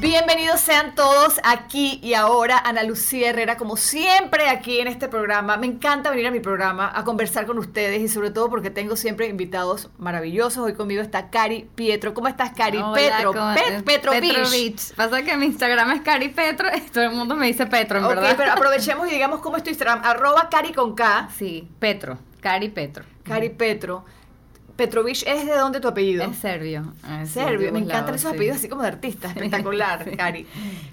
Bienvenidos sean todos aquí y ahora. Ana Lucía Herrera, como siempre, aquí en este programa. Me encanta venir a mi programa a conversar con ustedes y sobre todo porque tengo siempre invitados maravillosos. Hoy conmigo está Cari Pietro. ¿Cómo estás, Cari? Hola, Petro. ¿cómo- Pet- Petro, Beach. Beach. Pasa que mi Instagram es Cari Petro todo el mundo me dice Petro, en Ok, verdad. pero aprovechemos y digamos cómo es tu Instagram. Arroba Cari con K. Sí, Petro. Cari Petro. Cari Petro. Petrovich es de dónde tu apellido? Es serbio. Es Serbio, de me encantan esos sí. apellidos así como de artista, espectacular, Sí. Cari.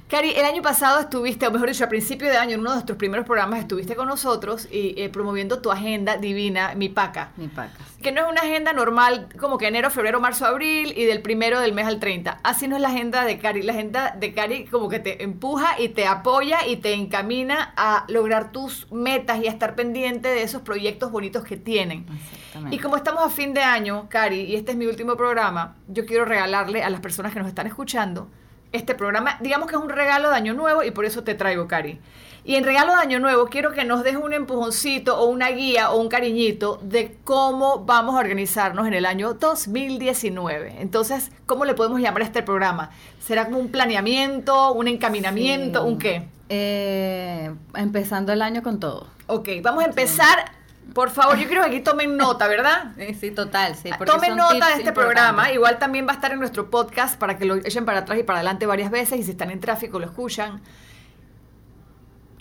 Cari, el año pasado estuviste, o mejor dicho, a principio de año, en uno de nuestros primeros programas, estuviste con nosotros y eh, promoviendo tu agenda divina, Mi Paca. Ni pacas. Que no es una agenda normal como que enero, febrero, marzo, abril y del primero del mes al 30. Así no es la agenda de Cari. La agenda de Cari como que te empuja y te apoya y te encamina a lograr tus metas y a estar pendiente de esos proyectos bonitos que tienen. Exactamente. Y como estamos a fin de año, Cari, y este es mi último programa, yo quiero regalarle a las personas que nos están escuchando este programa. Digamos que es un regalo de Año Nuevo y por eso te traigo, Cari. Y en regalo de Año Nuevo quiero que nos des un empujoncito o una guía o un cariñito de cómo vamos a organizarnos en el año 2019. Entonces, ¿cómo le podemos llamar a este programa? ¿Será como un planeamiento, un encaminamiento, Sí. un qué? Eh, empezando el año con todo. Ok, vamos a empezar. Por favor, yo quiero que aquí tomen nota, ¿verdad? Sí, sí, total, sí. Tomen nota de este programa. Igual también va a estar en nuestro podcast para que lo echen para atrás y para adelante varias veces. Y si están en tráfico, lo escuchan.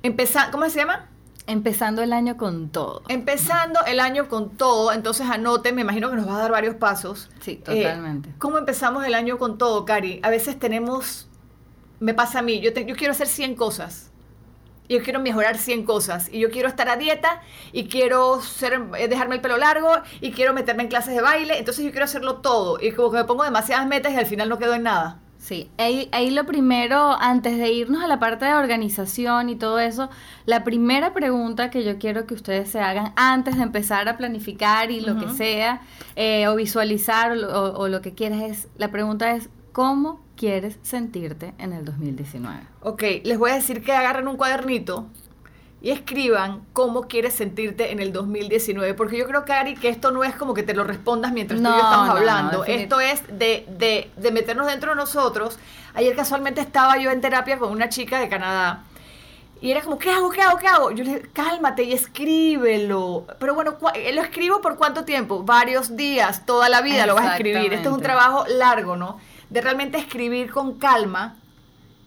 Empeza ¿Cómo se llama? Empezando el año con todo. Empezando el año con todo. Entonces anoten, me imagino que nos va a dar varios pasos. Sí, Eh, totalmente. ¿Cómo empezamos el año con todo, Cari? A veces tenemos, me pasa a mí, yo, te- yo quiero hacer 100 cosas. Yo quiero mejorar 100 cosas. Y yo quiero estar a dieta y quiero ser, eh, dejarme el pelo largo y quiero meterme en clases de baile. Entonces yo quiero hacerlo todo. Y como que me pongo demasiadas metas y al final no quedo en nada. Sí, ahí, ahí lo primero, antes de irnos a la parte de organización y todo eso, la primera pregunta que yo quiero que ustedes se hagan antes de empezar a planificar y lo que sea, eh, o visualizar o, lo- o- o lo que quieras es, la pregunta es, ¿cómo quieres sentirte en el 2019? Ok, les voy a decir que agarren un cuadernito y escriban cómo quieres sentirte en el 2019. Porque yo creo, Cari, que esto no es como que te lo respondas mientras tú y yo estamos no, hablando. esto es de, de, de meternos dentro de nosotros. Ayer casualmente estaba yo en terapia con una chica de Canadá. Y era como, ¿qué hago? ¿Qué hago? ¿Qué hago? Yo le dije, cálmate y escríbelo. Pero bueno, ¿cu- eh, ¿lo escribo por cuánto tiempo? Varios días, toda la vida lo vas a escribir. Esto es un trabajo largo, ¿no? De realmente escribir con calma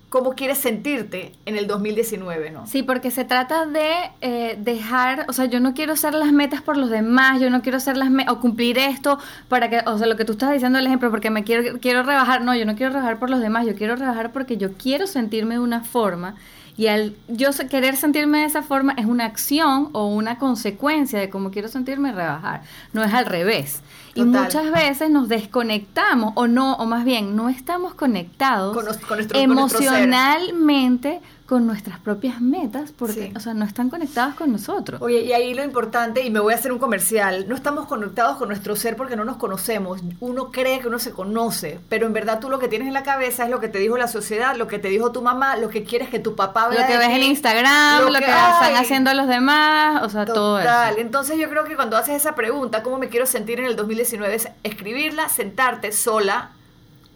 cómo quieres sentirte en el 2019, ¿no? Sí, porque se trata de eh, dejar, o sea, yo no quiero hacer las metas por los demás, yo no quiero hacer las metas o cumplir esto para que, o sea, lo que tú estás diciendo el ejemplo, porque me quiero quiero rebajar, no, yo no quiero rebajar por los demás, yo quiero rebajar porque yo quiero sentirme de una forma y al yo querer sentirme de esa forma es una acción o una consecuencia de cómo quiero sentirme rebajar, no es al revés. Y muchas veces nos desconectamos o no, o más bien no estamos conectados Con nos- con nuestro- emocionalmente con nuestras propias metas porque, Sí. o sea, no están conectados con nosotros. Oye, y ahí lo importante, y me voy a hacer un comercial, no estamos conectados con nuestro ser porque no nos conocemos. Uno cree que uno se conoce, pero en verdad tú lo que tienes en la cabeza es lo que te dijo la sociedad, lo que te dijo tu mamá, lo que quieres que tu papá vea Lo que ves en Instagram, lo, que, están haciendo los demás, o sea, todo eso. Entonces yo creo que cuando haces esa pregunta, ¿cómo me quiero sentir en el 2019? Es escribirla, sentarte sola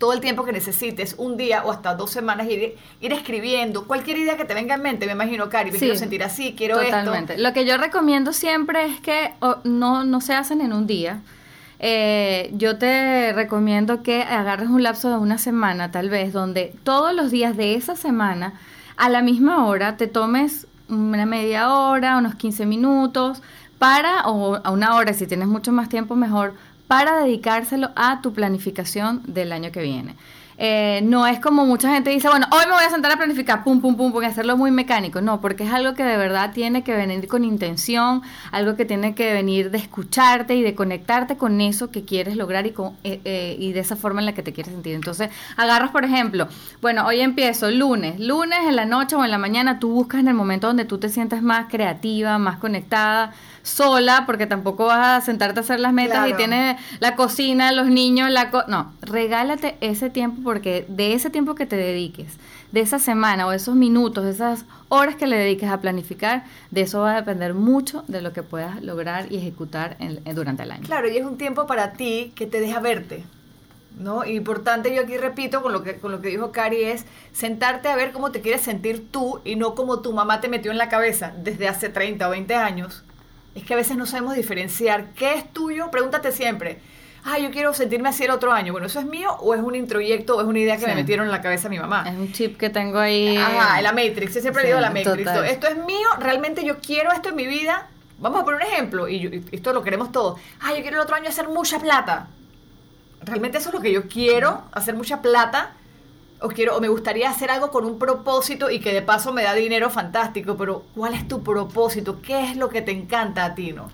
todo el tiempo que necesites, un día o hasta dos semanas, ir, ir escribiendo cualquier idea que te venga en mente. Me imagino, Cari, me Sí, quiero sentir así, quiero Totalmente. esto. Lo que yo recomiendo siempre es que no, no se hacen en un día. Eh, yo te recomiendo que agarres un lapso de una semana, tal vez, donde todos los días de esa semana, a la misma hora, te tomes una media hora, unos 15 minutos, para, o a una hora, si tienes mucho más tiempo, mejor, para dedicárselo a tu planificación del año que viene. Eh, no es como mucha gente dice, bueno, hoy me voy a sentar a planificar, pum, pum, pum, porque hacerlo muy mecánico. No, porque es algo que de verdad tiene que venir con intención, algo que tiene que venir de escucharte y de conectarte con eso que quieres lograr y, con, eh, eh, y de esa forma en la que te quieres sentir. Entonces, agarras, por ejemplo, bueno, hoy empiezo lunes, lunes en la noche o en la mañana, tú buscas en el momento donde tú te sientas más creativa, más conectada sola, porque tampoco vas a sentarte a hacer las metas y tienes la cocina, los niños, la... no, regálate ese tiempo porque de ese tiempo que te dediques, de esa semana o esos minutos, esas horas que le dediques a planificar, de eso va a depender mucho de lo que puedas lograr y ejecutar durante el año. Claro, y es un tiempo para ti que te deja verte. ¿no? Importante, yo aquí repito con lo, que, con lo que dijo Cari, es sentarte a ver cómo te quieres sentir tú y no como tu mamá te metió en la cabeza desde hace 30 o 20 años. Es que a veces no sabemos diferenciar qué es tuyo. Pregúntate siempre, ah, yo quiero sentirme así el otro año. Bueno, ¿eso es mío o es un introyecto o es una idea que me metieron en la cabeza mi mamá? Es un chip que tengo ahí. Ajá, la Matrix. Yo siempre digo la Matrix. Esto es mío, realmente yo quiero esto en mi vida. Vamos a poner un ejemplo, y esto lo queremos todos. Ah, yo quiero el otro año hacer mucha plata realmente eso es lo que yo quiero, hacer mucha plata, o quiero, o me gustaría hacer algo con un propósito y que de paso me da dinero fantástico, pero ¿cuál es tu propósito? ¿Qué es lo que te encanta a ti, no?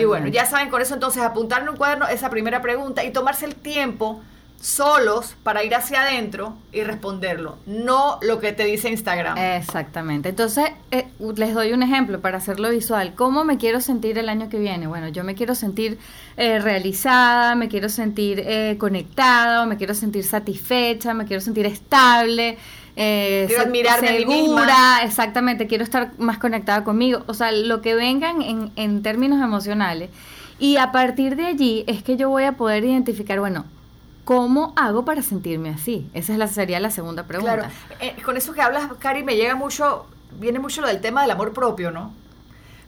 Y bueno, ya saben con eso entonces apuntar en un cuaderno esa primera pregunta y tomarse el tiempo solos para ir hacia adentro y responderlo, no lo que te dice Instagram. Exactamente. Entonces, eh, les doy un ejemplo para hacerlo visual. ¿Cómo me quiero sentir el año que viene? Bueno, yo me quiero sentir eh, realizada, me quiero sentir eh, conectada, me quiero sentir satisfecha, me quiero sentir estable. quiero admirarme segura, exactamente, quiero estar más conectada conmigo. O sea, lo que vengan en, en términos emocionales. Y a partir de allí es que yo voy a poder identificar, bueno, ¿Cómo hago para sentirme así? Esa es la, sería la segunda pregunta. Claro, eh, con eso que hablas, Cari, me llega mucho, viene mucho lo del tema del amor propio, ¿no?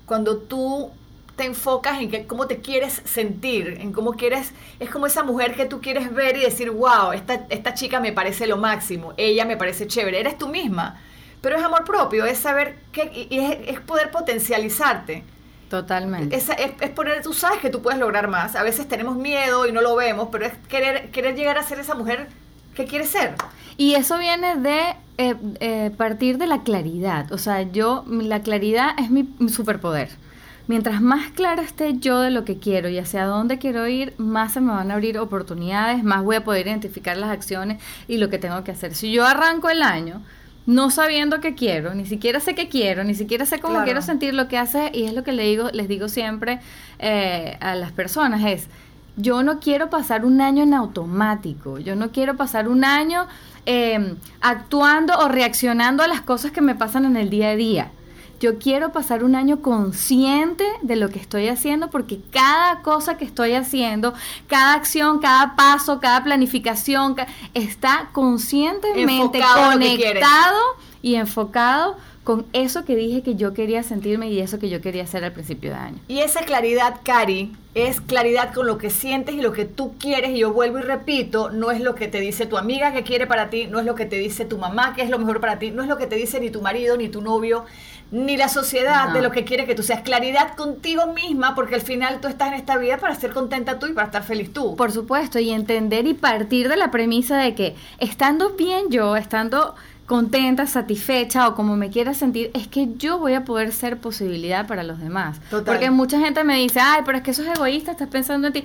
Cuando tú te enfocas en que, cómo te quieres sentir, en cómo quieres, es como esa mujer que tú quieres ver y decir, wow, esta, esta chica me parece lo máximo, ella me parece chévere, eres tú misma. Pero es amor propio, es saber que, y es, es poder potencializarte. Totalmente. Es, es, poner, tú sabes que tú puedes lograr más. A veces tenemos miedo y no lo vemos, pero es querer, querer llegar a ser esa mujer que quiere ser. Y eso viene de eh, eh, partir de la claridad. O sea, yo, la claridad es mi, superpoder. Mientras más clara esté yo de lo que quiero y hacia dónde quiero ir, más se me van a abrir oportunidades, más voy a poder identificar las acciones y lo que tengo que hacer. Si yo arranco el año no sabiendo qué quiero, ni siquiera sé qué quiero, ni siquiera sé cómo quiero sentir lo que hace, y es lo que le digo, les digo siempre eh, a las personas, es, yo no quiero pasar un año en automático, yo no quiero pasar un año eh, actuando o reaccionando a las cosas que me pasan en el día a día. Yo quiero pasar un año consciente de lo que estoy haciendo porque cada cosa que estoy haciendo, cada acción, cada paso, cada planificación está conscientemente conectado y enfocado con eso que dije que yo quería sentirme y eso que yo quería hacer al principio de año. Y esa claridad, Cari, es claridad con lo que sientes y lo que tú quieres. Y yo vuelvo y repito, no es lo que te dice tu amiga que quiere para ti, no es lo que te dice tu mamá que es lo mejor para ti, no es lo que te dice ni tu marido, ni tu novio, ni la sociedad de lo que quiere que tú seas. Claridad contigo misma, porque al final tú estás en esta vida para ser contenta tú y para estar feliz tú. Por supuesto, y entender y partir de la premisa de que estando bien yo, estando contenta, satisfecha o como me quiera sentir, es que yo voy a poder ser posibilidad para los demás. Porque mucha gente me dice, ay, pero es que eso es egoísta, estás pensando en ti.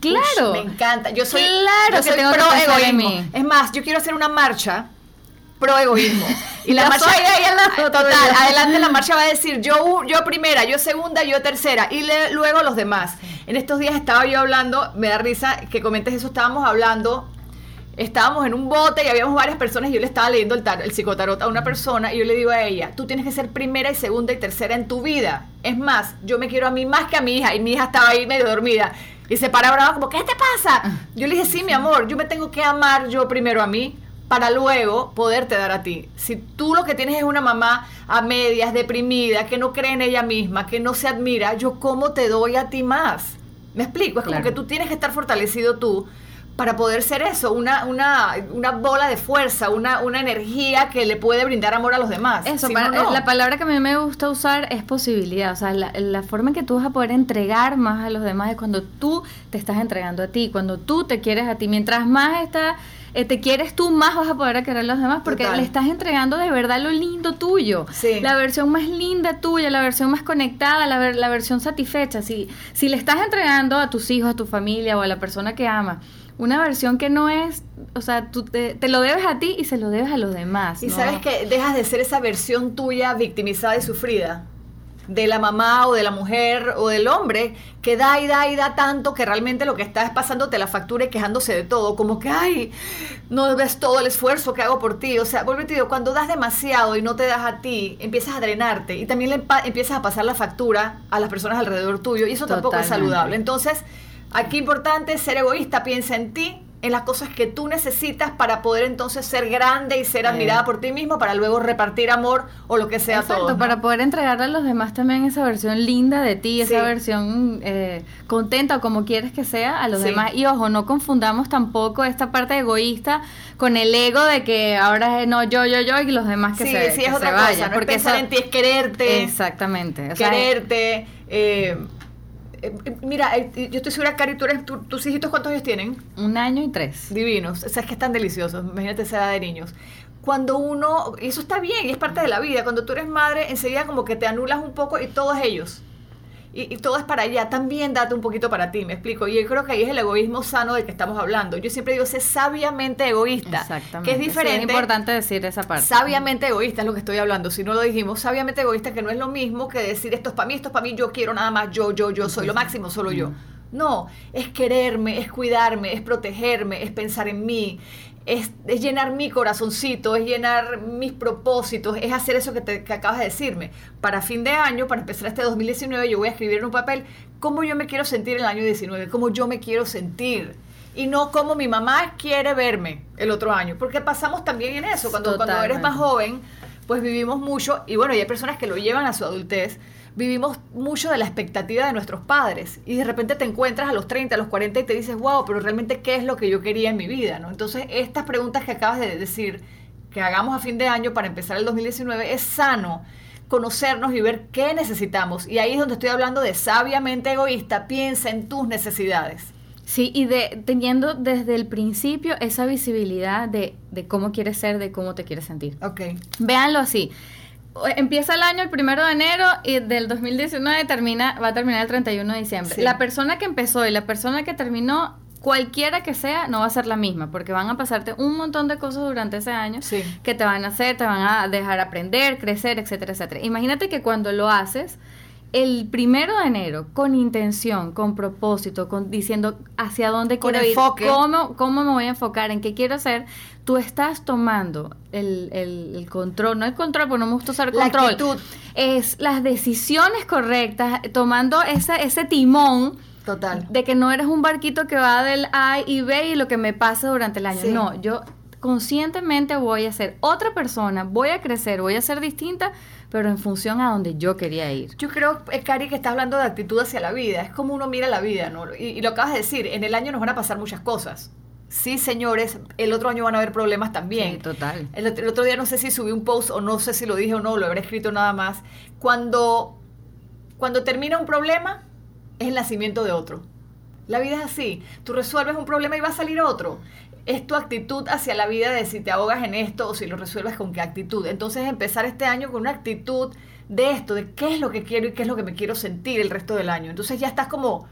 Claro. me encanta. Yo soy, claro yo pro egoísmo. Es más, yo quiero hacer una marcha pro egoísmo. Y la marcha, total, adelante la marcha va a decir yo, yo primera, yo segunda, yo tercera y luego los demás. En estos días estaba yo hablando, me da risa que comentes eso, estábamos hablando, estábamos en un bote y habíamos varias personas y yo le estaba leyendo el, tar, el psicotarot a una persona y yo le digo a ella, tú tienes que ser primera y segunda y tercera en tu vida. Es más, yo me quiero a mí más que a mi hija y mi hija estaba ahí medio dormida. Y se para brava como, ¿qué te pasa? Yo le dije, sí, mi amor, yo me tengo que amar yo primero a mí para luego poderte dar a ti. Si tú lo que tienes es una mamá a medias, deprimida, que no cree en ella misma, que no se admira, yo cómo te doy a ti más. ¿Me explico? Es como que tú tienes que estar fortalecido tú para poder ser eso, una, una, una bola de fuerza, una, una energía que le puede brindar amor a los demás. Eso, la palabra que a mí me gusta usar es posibilidad, o sea, la, la, forma en que tú vas a poder entregar más a los demás es cuando tú te estás entregando a ti, cuando tú te quieres a ti, mientras más está eh, te quieres tú, más vas a poder querer a los demás porque le estás entregando de verdad lo lindo tuyo. La versión más linda tuya, la versión más conectada, la, la versión satisfecha. Si, si le estás entregando a tus hijos, a tu familia o a la persona que ama una versión que no es, o sea, tú te, lo debes a ti y se lo debes a los demás. Y sabes que dejas de ser esa versión tuya victimizada y sufrida. de la mamá o de la mujer o del hombre que da y da y da tanto que realmente lo que está es pasándote la factura y quejándose de todo, como que, ay, no ves todo el esfuerzo que hago por ti. O sea, vuelve digo, cuando das demasiado y no te das a ti, empiezas a drenarte y también le empiezas a pasar la factura a las personas alrededor tuyo y eso tampoco es saludable. Entonces, aquí importante ser egoísta, piensa en ti, en las cosas que tú necesitas para poder entonces ser grande y ser admirada por ti mismo para luego repartir amor o lo que sea Exacto, para poder entregarle a los demás también esa versión linda de ti, esa versión eh, contenta o como quieres que sea a los demás. Y ojo, no confundamos tampoco esta parte egoísta con el ego de que ahora es no yo, yo, yo y los demás que se, sí, es otra cosa, porque pensar en ti es quererte. Exactamente. quererte. Eh, eh, mira, eh, yo estoy segura, Cari, tú eres, tus hijitos, ¿cuántos años tienen? Un año y tres. Divinos. O sea, es que están deliciosos. Imagínate esa edad de niños. Cuando uno, y eso está bien, y es parte de la vida, cuando tú eres madre, enseguida como que te anulas un poco y todos ellos y, todo es para allá, también date un poquito para ti, me explico. Y yo creo que ahí es el egoísmo sano del que estamos hablando. Yo siempre digo, sé sabiamente egoísta. Exactamente. Que es diferente. es importante decir esa parte. Sabiamente egoísta es lo que estoy hablando. Si no lo dijimos, sabiamente egoísta, que no es lo mismo que decir esto es para mí, esto es para mí, yo quiero nada más, yo, yo, yo, soy lo máximo, solo yo. No, es quererme, es cuidarme, es protegerme, es pensar en mí, es, llenar mi corazoncito, es llenar mis propósitos, es hacer eso que, te, acabas de decirme. Para fin de año, para empezar este 2019, yo voy a escribir en un papel cómo yo me quiero sentir en el año 19, cómo yo me quiero sentir. Y no como mi mamá quiere verme el otro año, porque pasamos también en eso. Cuando, cuando eres más joven, pues vivimos mucho, y bueno, y hay personas que lo llevan a su adultez, vivimos mucho de la expectativa de nuestros padres y de repente te encuentras a los 30, a los 40 y te dices, wow, pero realmente qué es lo que yo quería en mi vida, ¿no? Entonces, estas preguntas que acabas de decir, que hagamos a fin de año para empezar el 2019, es sano conocernos y ver qué necesitamos. Y ahí es donde estoy hablando de sabiamente egoísta, piensa en tus necesidades. Sí, y de teniendo desde el principio esa visibilidad de, de cómo quieres ser, de cómo te quieres sentir. Ok. Véanlo así empieza el año el primero de enero y del 2019 termina, va a terminar el 31 de diciembre. La persona que empezó y la persona que terminó, cualquiera que sea, no va a ser la misma, porque van a pasarte un montón de cosas durante ese año que te van a hacer, te van a dejar aprender, crecer, etcétera, etcétera. Imagínate que cuando lo haces, el primero de enero, con intención, con propósito, con diciendo hacia dónde quiero ir, cómo, cómo me voy a enfocar, en qué quiero hacer, tú estás tomando el, el, control, no el control, porque no me gusta usar control, la actitud. es las decisiones correctas, tomando ese, ese timón. Total. De que no eres un barquito que va del A y B y lo que me pasa durante el año. No, yo conscientemente voy a ser otra persona, voy a crecer, voy a ser distinta pero en función a donde yo quería ir. Yo creo, eh, Cari, que está hablando de actitud hacia la vida. Es como uno mira la vida, ¿no? Y, lo acabas de decir, en el año nos van a pasar muchas cosas. Sí, señores, el otro año van a haber problemas también. Sí, total. El, otro día no sé si subí un post o no sé si lo dije o no, lo habré escrito nada más. Cuando, cuando termina un problema, es el nacimiento de otro. La vida es así. Tú resuelves un problema y va a salir otro es tu actitud hacia la vida de si te ahogas en esto o si lo resuelves con qué actitud. Entonces empezar este año con una actitud de esto, de qué es lo que quiero y qué es lo que me quiero sentir el resto del año. Entonces ya estás como,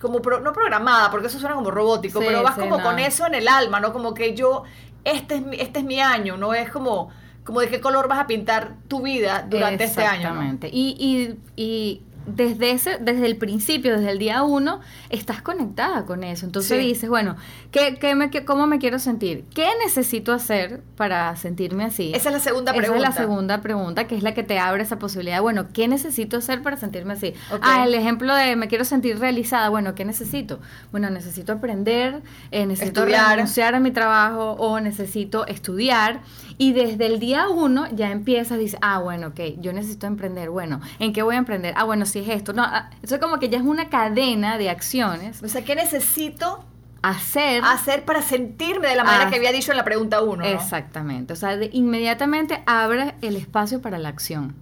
como no programada, porque eso suena como robótico, pero vas como con eso en el alma, ¿no? Como que yo, este es mi, este es mi año, ¿no? Es como, como de qué color vas a pintar tu vida durante este año. Exactamente. Y, y, y desde, ese, desde el principio, desde el día uno, estás conectada con eso. Entonces dices, bueno, ¿qué, qué me, ¿cómo me quiero sentir? ¿Qué necesito hacer para sentirme así? Esa es la segunda pregunta. Esa es la segunda pregunta, que es la que te abre esa posibilidad. Bueno, ¿qué necesito hacer para sentirme así? Ah, el ejemplo de me quiero sentir realizada. Bueno, ¿qué necesito? Bueno, necesito aprender, eh, necesito estudiar. renunciar a mi trabajo o necesito estudiar. Y desde el día uno ya empiezas, dices, ah, bueno, ok, yo necesito emprender. Bueno, ¿en qué voy a emprender? Ah, bueno, si es esto. No, ah, eso es como que ya es una cadena de acciones. O sea, ¿qué necesito hacer? Hacer para sentirme de la manera que había dicho en la pregunta uno. Exactamente. O sea, inmediatamente abre el espacio para la acción.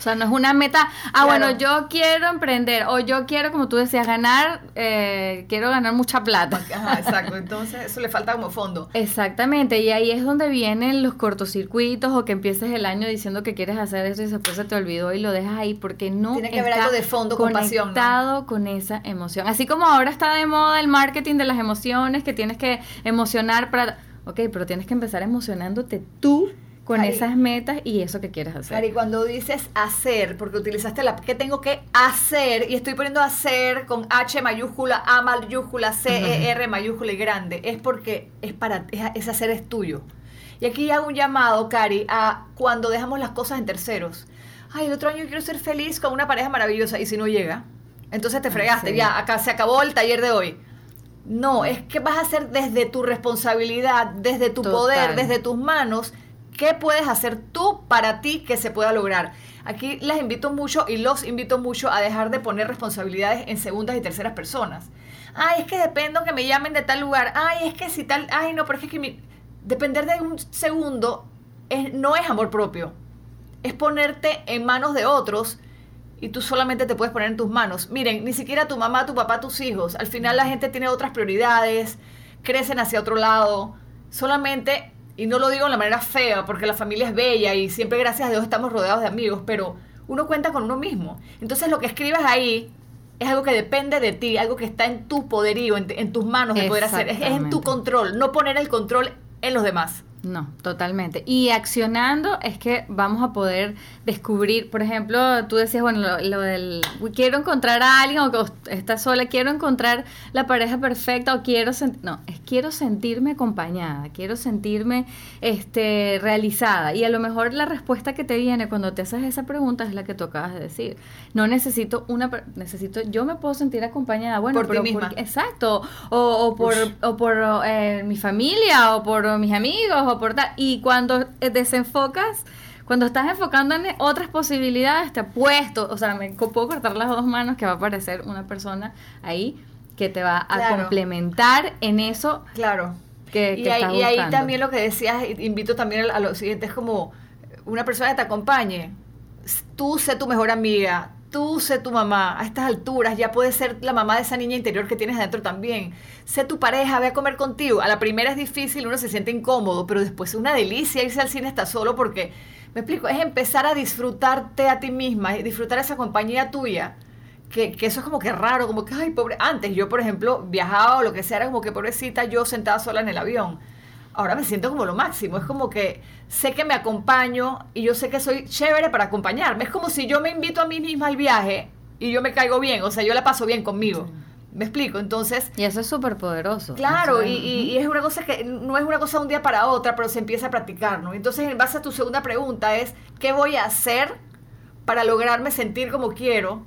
O sea, no es una meta, ah, bueno, yo quiero emprender o yo quiero, como tú decías, ganar, eh, quiero ganar mucha plata. Ajá, exacto, entonces eso le falta como fondo. Exactamente, y ahí es donde vienen los cortocircuitos o que empieces el año diciendo que quieres hacer eso y después se te olvidó y lo dejas ahí porque no Tiene que haber algo de fondo con pasión. Conectado con esa emoción. Así como ahora está de moda el marketing de las emociones, que tienes que emocionar para... Ok, pero tienes que empezar emocionándote tú con esas metas y eso que quieres hacer. y cuando dices hacer, porque utilizaste la que tengo que hacer y estoy poniendo hacer con H mayúscula, A mayúscula, C, E, R mayúscula y grande, es porque es para ese hacer es tuyo. Y aquí hago un llamado, Cari, a cuando dejamos las cosas en terceros. Ay, el otro año quiero ser feliz con una pareja maravillosa y si no llega, entonces te fregaste, ya, acá se acabó el taller de hoy. No, es que vas a hacer desde tu responsabilidad, desde tu poder, desde tus manos, ¿Qué puedes hacer tú para ti que se pueda lograr? Aquí las invito mucho y los invito mucho a dejar de poner responsabilidades en segundas y terceras personas. Ay, es que dependo que me llamen de tal lugar. Ay, es que si tal. Ay, no, pero es que, depender de un segundo no es amor propio. Es ponerte en manos de otros y tú solamente te puedes poner en tus manos. Miren, ni siquiera tu mamá, tu papá, tus hijos. Al final la gente tiene otras prioridades, crecen hacia otro lado. Solamente y no lo digo de la manera fea, porque la familia es bella y siempre, gracias a Dios, estamos rodeados de amigos, pero uno cuenta con uno mismo. Entonces lo que escribes ahí es algo que depende de ti, algo que está en tu poderío, en, tus manos de poder hacer, es en tu control, no poner el control en los demás. No, totalmente. Y accionando es que vamos a poder descubrir, por ejemplo, tú decías, bueno, lo, del, quiero encontrar a alguien o estás sola, quiero encontrar la pareja perfecta o quiero, no, es quiero sentirme acompañada, quiero sentirme este, realizada. Y a lo mejor la respuesta que te viene cuando te haces esa pregunta es la que tú acabas de decir. No necesito una, necesito, yo me puedo sentir acompañada, bueno, por pero ti misma. exacto, o, por, o por eh, mi familia o por mis amigos y cuando eh, desenfocas, cuando estás enfocando en otras posibilidades, te apuesto, o sea, me puedo cortar las dos manos que va a aparecer una persona ahí que te va a complementar en eso. Claro. Que, y, ahí, y ahí también lo que decías, invito también a, a lo siguiente, es como una persona que te acompañe. Tú sé tu mejor amiga, tú sé tu mamá, a estas alturas ya puedes ser la mamá de esa niña interior que tienes dentro también. Sé tu pareja, ve a comer contigo. A la primera es difícil, uno se siente incómodo, pero después es una delicia irse al cine hasta solo porque, me explico, es empezar a disfrutarte a ti misma, disfrutar esa compañía tuya. Que, que, eso es como que raro, como que, ay, pobre. Antes yo, por ejemplo, viajaba o lo que sea, era como que pobrecita yo sentada sola en el avión ahora me siento como lo máximo. Es como que sé que me acompaño y yo sé que soy chévere para acompañarme. Es como si yo me invito a mí misma al viaje y yo me caigo bien, o sea, yo la paso bien conmigo. ¿Me explico? Entonces... Y eso es súper poderoso. Claro, y, es una cosa que no es una cosa de un día para otra, pero se empieza a practicar, ¿no? Entonces, en base a tu segunda pregunta es, ¿qué voy a hacer para lograrme sentir como quiero?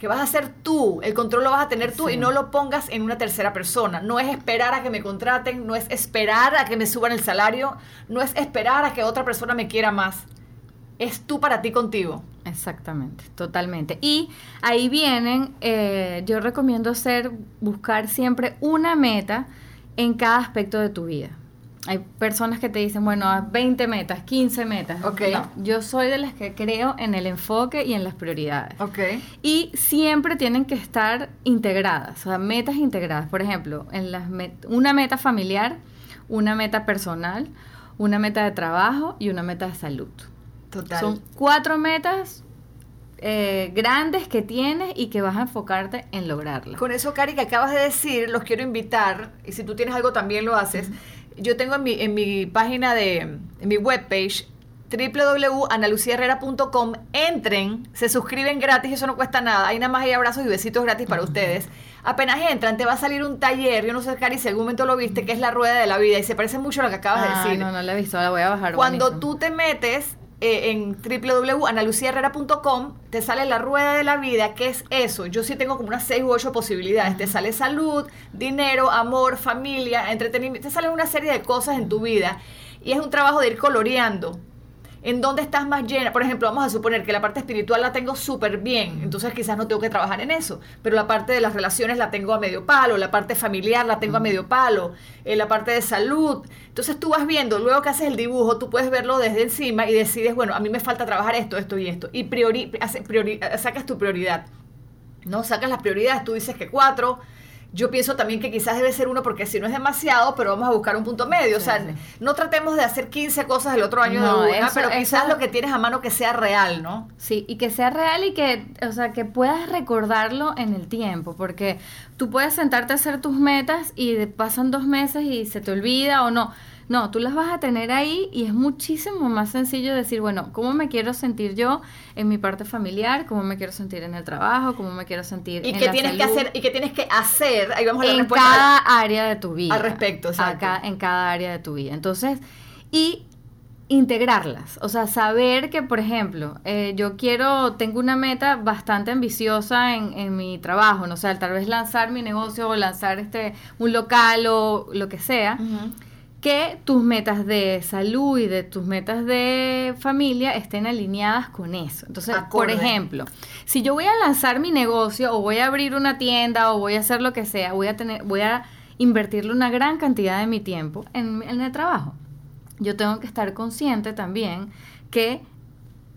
Que vas a hacer tú, el control lo vas a tener tú y no lo pongas en una tercera persona. No es esperar a que me contraten, no es esperar a que me suban el salario, no es esperar a que otra persona me quiera más. Es tú para ti contigo. Exactamente, totalmente. Y ahí vienen, eh, yo recomiendo ser, buscar siempre una meta en cada aspecto de tu vida hay personas que te dicen, bueno, 20 metas, 15 metas. Ok. yo soy de las que creo en el enfoque y en las prioridades. Ok. Y siempre tienen que estar integradas, o sea, metas integradas. Por ejemplo, en las una meta familiar, una meta personal, una meta de trabajo y una meta de salud. Total. Son cuatro metas eh, grandes que tienes y que vas a enfocarte en lograrlas. Con eso, Cari, que acabas de decir, los quiero invitar, y si tú tienes algo también lo haces yo tengo en mi, en mi página de, en mi webpage, www.analuciaherrera.com, entren, se suscriben gratis, eso no cuesta nada, ahí nada más hay abrazos y besitos gratis para ustedes. Apenas entran, te va a salir un taller, yo no sé, Cari, si algún momento lo viste, que es la rueda de la vida, y se parece mucho a lo que acabas de ah, decir. No, no la he visto, la voy a bajar. Cuando tú te metes eh, en www.analuciaherrera.com te sale la rueda de la vida, ¿qué es eso? Yo sí tengo como unas 6 u 8 posibilidades. Te sale salud, dinero, amor, familia, entretenimiento. Te sale una serie de cosas en tu vida. Y es un trabajo de ir coloreando en dónde estás más llena. Por ejemplo, vamos a suponer que la parte espiritual la tengo súper bien, entonces quizás no tengo que trabajar en eso, pero la parte de las relaciones la tengo a medio palo, la parte familiar la tengo a medio palo, eh, la parte de salud. Entonces tú vas viendo, luego que haces el dibujo, tú puedes verlo desde encima y decides, bueno, a mí me falta trabajar esto, esto y esto. Y priori, sacas tu prioridad. ¿No? Sacas las prioridades, tú dices que cuatro, yo pienso también que quizás debe ser uno porque si no es demasiado, pero vamos a buscar un punto medio. o sea, no tratemos de hacer 15 cosas el otro año de una, pero quizás lo que tienes a mano que sea real, ¿no? Sí, y que sea real y que, o sea, que puedas recordarlo en el tiempo, porque tú puedes sentarte a hacer tus metas y pasan dos meses y se te olvida o no No, tú las vas a tener ahí y es muchísimo más sencillo decir, bueno, ¿cómo me quiero sentir yo en mi parte familiar? ¿Cómo me quiero sentir en el trabajo? ¿Cómo me quiero sentir ¿Y en qué la tienes que hacer? ¿Y qué tienes que hacer? Ahí vamos a la en cada área de tu vida. al respecto. Acá, en cada área de tu vida. Entonces, y integrarlas. O sea, saber que, por ejemplo, eh, yo quiero, tengo una meta bastante ambiciosa en, en mi trabajo, no sé, tal vez lanzar mi negocio o lanzar este un local o lo que sea. Que tus metas de salud y de tus metas de familia estén alineadas con eso. Entonces, por ejemplo, si yo voy a lanzar mi negocio o voy a abrir una tienda o voy a hacer lo que sea, voy a tener, voy a invertirle una gran cantidad de mi tiempo en, en el trabajo. Yo tengo que estar consciente también que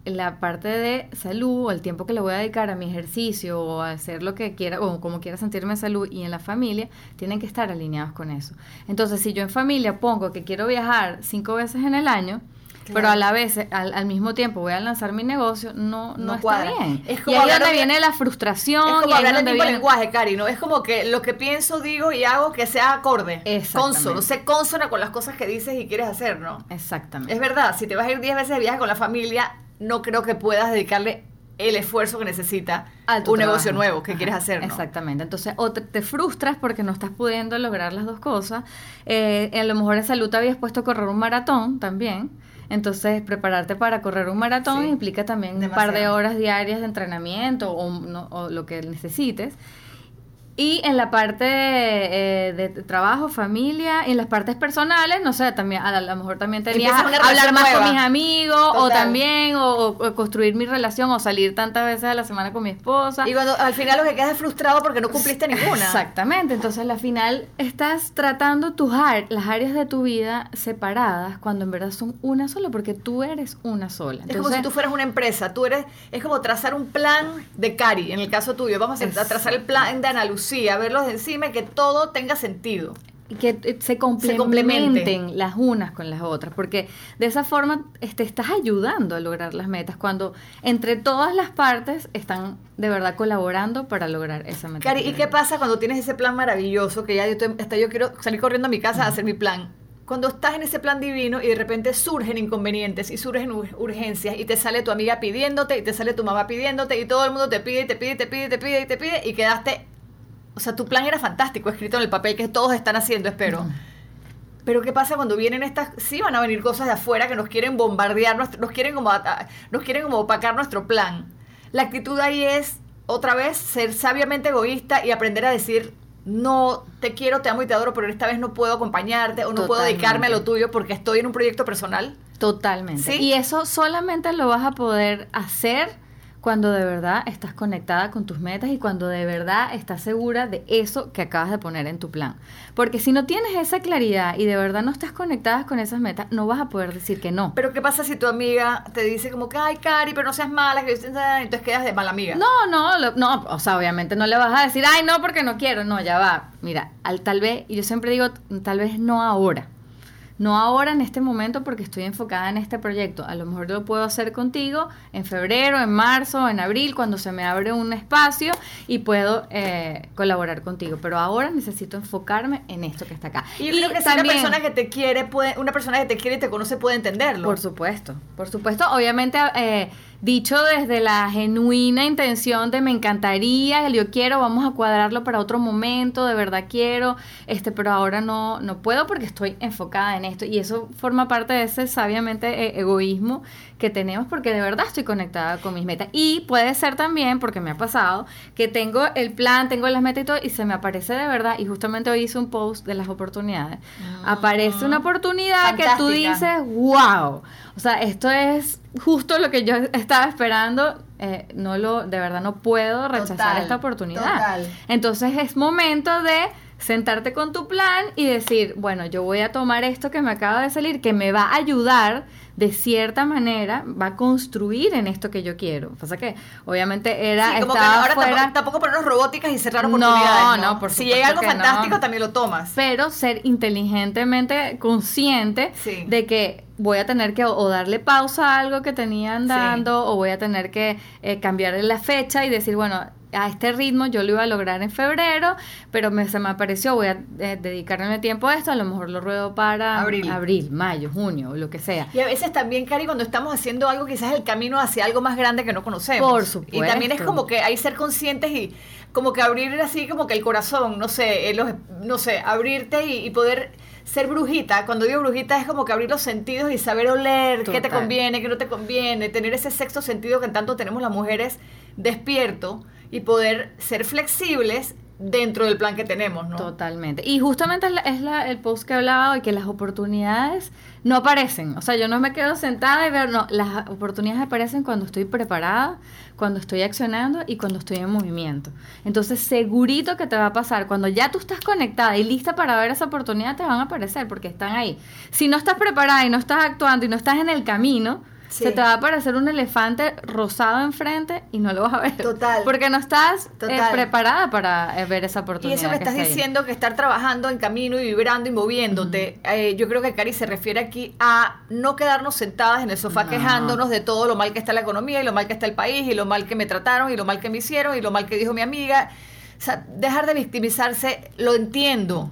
la parte de salud o el tiempo que le voy a dedicar a mi ejercicio o a hacer lo que quiera o como quiera sentirme en salud y en la familia tienen que estar alineados con eso. Entonces, si yo en familia pongo que quiero viajar cinco veces en el año, Claro. pero a la vez, al, al mismo tiempo voy a lanzar mi negocio, no, no, No está bien. Es y ahí donde de- viene la frustración. Es y como ahí hablar mismo viene- lenguaje, Cari, ¿no? Es como que lo que pienso, digo y hago que sea acorde. Consono, sé consona con las cosas que dices y quieres hacer, ¿no? Exactamente. Es verdad, si te vas a ir 10 veces de viaje con la familia, no creo que puedas dedicarle el esfuerzo que necesita a un negocio nuevo que Ajá, quieres hacer, ¿no? Exactamente. Entonces, o te, te frustras porque no estás pudiendo lograr las dos cosas. Eh, a lo mejor en salud te habías puesto a correr un maratón también. Entonces, prepararte para correr un maratón Sí, implica también un par de horas diarias de entrenamiento o, no- o lo que necesites. Y en la parte eh, de trabajo, familia, y en las partes personales, no sé, también a lo mejor también una hablar más con mis amigos o también o, o construir mi relación o salir tantas veces a la semana con mi esposa. Y cuando al final lo que quedas es frustrado porque no cumpliste ninguna. Exactamente, entonces al final estás tratando tus las áreas de tu vida separadas cuando en verdad son una sola, porque tú eres una sola. Es como Entonces, si tú fueras una empresa, tú eres, es como trazar un plan de Cari, en el caso tuyo, vamos a, a trazar el plan de Ana Lucía, verlos encima y que todo tenga sentido. que eh, se complementen complemente. las unas con las otras, porque de esa forma te estás ayudando a lograr las metas, cuando entre todas las partes están de verdad colaborando para lograr esa meta. Cari, ¿y qué pasa cuando tienes ese plan maravilloso que ya yo, estoy- hasta yo quiero salir corriendo a mi casa a hacer mi plan? Cuando estás en ese plan divino y de repente surgen inconvenientes y surgen ur- urgencias y te sale tu amiga pidiéndote y te sale tu mamá pidiéndote y todo el mundo te pide y te pide y te pide y te pide y te pide y quedaste... O sea, tu plan era fantástico, escrito en el papel que todos están haciendo, espero. Pero ¿qué pasa cuando vienen estas? Sí van a venir cosas de afuera que nos quieren bombardear, nos, quieren como nos quieren como opacar nuestro plan. La actitud ahí es otra vez ser sabiamente egoísta y aprender a decir no te quiero, te amo y te adoro, pero esta vez no puedo acompañarte o no puedo dedicarme a lo tuyo porque estoy en un proyecto personal. Totalmente. ¿Sí? Y eso solamente lo vas a poder hacer cuando de verdad estás conectada con tus metas y cuando de verdad estás segura de eso que acabas de poner en tu plan. Porque si no tienes esa claridad y de verdad no estás conectada con esas metas, no vas a poder decir que no. Pero ¿qué pasa si tu amiga te dice como que, ay, Cari, pero no seas mala, que entonces quedas de mala amiga? No, no, lo- no, o sea, obviamente no le vas a decir, ay, no, porque no quiero, no, ya va. Mira, al, tal vez, y yo siempre digo, tal vez no ahora. No ahora en este momento porque estoy enfocada en este proyecto. A lo mejor lo puedo hacer contigo en febrero, en marzo, en abril, cuando se me abre un espacio y puedo eh, colaborar contigo. Pero ahora necesito enfocarme en esto que está acá. Y yo creo que si una persona que te quiere, puede, una persona que te quiere y te conoce puede entenderlo. Por supuesto, por supuesto. Obviamente, eh, dicho desde la genuina intención de me encantaría, yo quiero, vamos a cuadrarlo para otro momento, de verdad quiero, este, pero ahora no, no puedo porque estoy enfocada en esto. Y eso forma parte de ese sabiamente eh, egoísmo que tenemos porque de verdad estoy conectada con mis metas. Y puede ser también, porque me ha pasado, que tengo el plan, tengo las metas y todo, y se me aparece de verdad, y justamente hoy hice un post de las oportunidades. Aparece una oportunidad que tú dices, wow. O sea, esto es justo lo que yo estaba esperando. eh, no lo, de verdad no puedo rechazar Total, esta oportunidad. total. Entonces es momento de sentarte con tu plan y decir, bueno, yo voy a tomar esto que me acaba de salir, que me va a ayudar de cierta manera, va a construir en esto que yo quiero. Pasa que obviamente era Sí, como que ahora fuera, tampoco, tampoco ponernos robóticas y cerrar No, oportunidades. no, por Si llega algo fantástico, no. también lo tomas. pero ser inteligentemente consciente Sí. de que voy a tener que o, o darle pausa a algo que tenía andando o voy a tener que eh, cambiar la fecha y decir, bueno, a este ritmo yo lo iba a lograr en febrero, pero me, se me apareció, voy a eh, dedicarme tiempo a esto, a lo mejor lo ruedo para Abril. abril, mayo, junio, o lo que sea. Y a veces también, Cari, cuando estamos haciendo algo, quizás el camino hacia algo más grande que no conocemos. Por supuesto. Y también es como que hay ser conscientes y como que abrir así como que el corazón, no sé, los- no sé, abrirte y, y poder ser brujita. Cuando digo brujita es como que abrir los sentidos y saber oler qué te conviene, qué no te conviene, tener ese sexto sentido que tanto tenemos las mujeres despierto y poder ser flexibles dentro del plan que tenemos, ¿no? Totalmente. Y justamente es, el post que hablaba hoy, que las oportunidades no aparecen. O sea, yo no me quedo sentada y ver, no, las oportunidades aparecen cuando estoy preparada, cuando estoy accionando y cuando estoy en movimiento. Entonces, segurito que te va a pasar. Cuando ya tú estás conectada y lista para ver esa oportunidad, te van a aparecer porque están ahí. Si no estás preparada y no estás actuando y no estás en el camino, Sí. se te va a aparecer un elefante rosado enfrente y no lo vas a ver. Total. Porque no estás eh, preparada para eh, ver esa Y oportunidad. eso que estás ahí. diciendo, que estar trabajando en camino y vibrando y moviéndote, eh, yo creo que Cari se refiere aquí a no quedarnos sentadas en el sofá No. quejándonos de todo lo mal que está la economía y lo mal que está el país y lo mal que me trataron y lo mal que me hicieron y lo mal que dijo mi amiga. O sea, dejar de victimizarse, lo entiendo.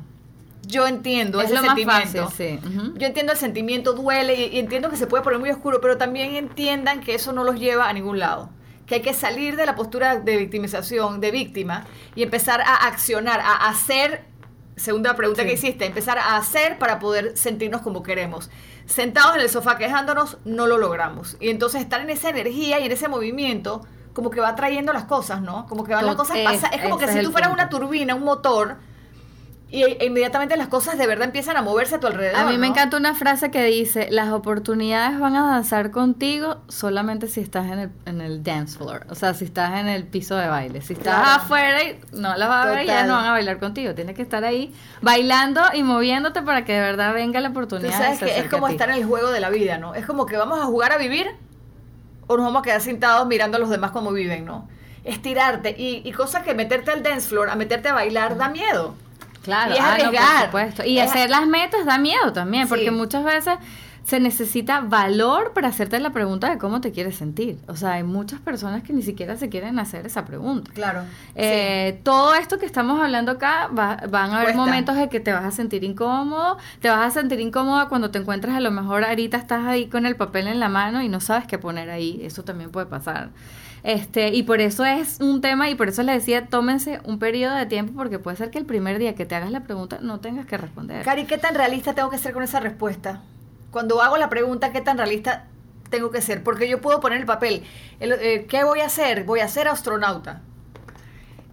Yo entiendo Es ese lo más sentimiento. fácil, sí. Ujú. Yo entiendo el sentimiento, duele y, y entiendo que se puede poner muy oscuro, pero también entiendan que eso no los lleva a ningún lado. Que hay que salir de la postura de victimización, de víctima, y empezar a accionar, a hacer, segunda pregunta Sí. que hiciste, empezar a hacer para poder sentirnos como queremos. Sentados en el sofá quejándonos, no lo logramos. Y entonces estar en esa energía y en ese movimiento, como que va trayendo las cosas, ¿no? Como que van las cosas es- pasando. Es como que si tú fueras punto. una turbina, un motor, y e- inmediatamente las cosas de verdad empiezan a moverse a tu alrededor. A mí me ¿no? encanta una frase que dice, las oportunidades van a danzar contigo solamente si estás en el, en el dance floor, o sea, si estás en el piso de baile. Si estás Claro. afuera y no las vas a ver, ya no van a bailar contigo. Tienes que estar ahí bailando y moviéndote para que de verdad venga la Tú oportunidad. sabes de que es como estar en el juego de la vida, ¿no? Es como que vamos a jugar a vivir o nos vamos a quedar sentados mirando a los demás cómo viven, ¿no? Estirarte y, y cosas que meterte al dance floor, a meterte a bailar, da miedo. Claro, Y es ah, no, por supuesto. Y Es- hacer las metas da miedo también, porque Sí. muchas veces se necesita valor para hacerte la pregunta de cómo te quieres sentir. O sea, hay muchas personas que ni siquiera se quieren hacer esa pregunta. Claro. Eh, Todo esto que estamos hablando acá, va- van a haber Cuesta. momentos en que te vas a sentir incómodo, te vas a sentir incómoda cuando te encuentras a lo mejor ahorita estás ahí con el papel en la mano y no sabes qué poner ahí, eso también puede pasar. Este, y por eso es un tema y por eso les decía, tómense un periodo de tiempo porque puede ser que el primer día que te hagas la pregunta no tengas que responder. Cari, ¿qué tan realista tengo que ser con esa respuesta? Cuando hago la pregunta, ¿qué tan realista tengo que ser? Porque yo puedo poner el papel. el- eh, ¿Qué voy a hacer? Voy a ser astronauta.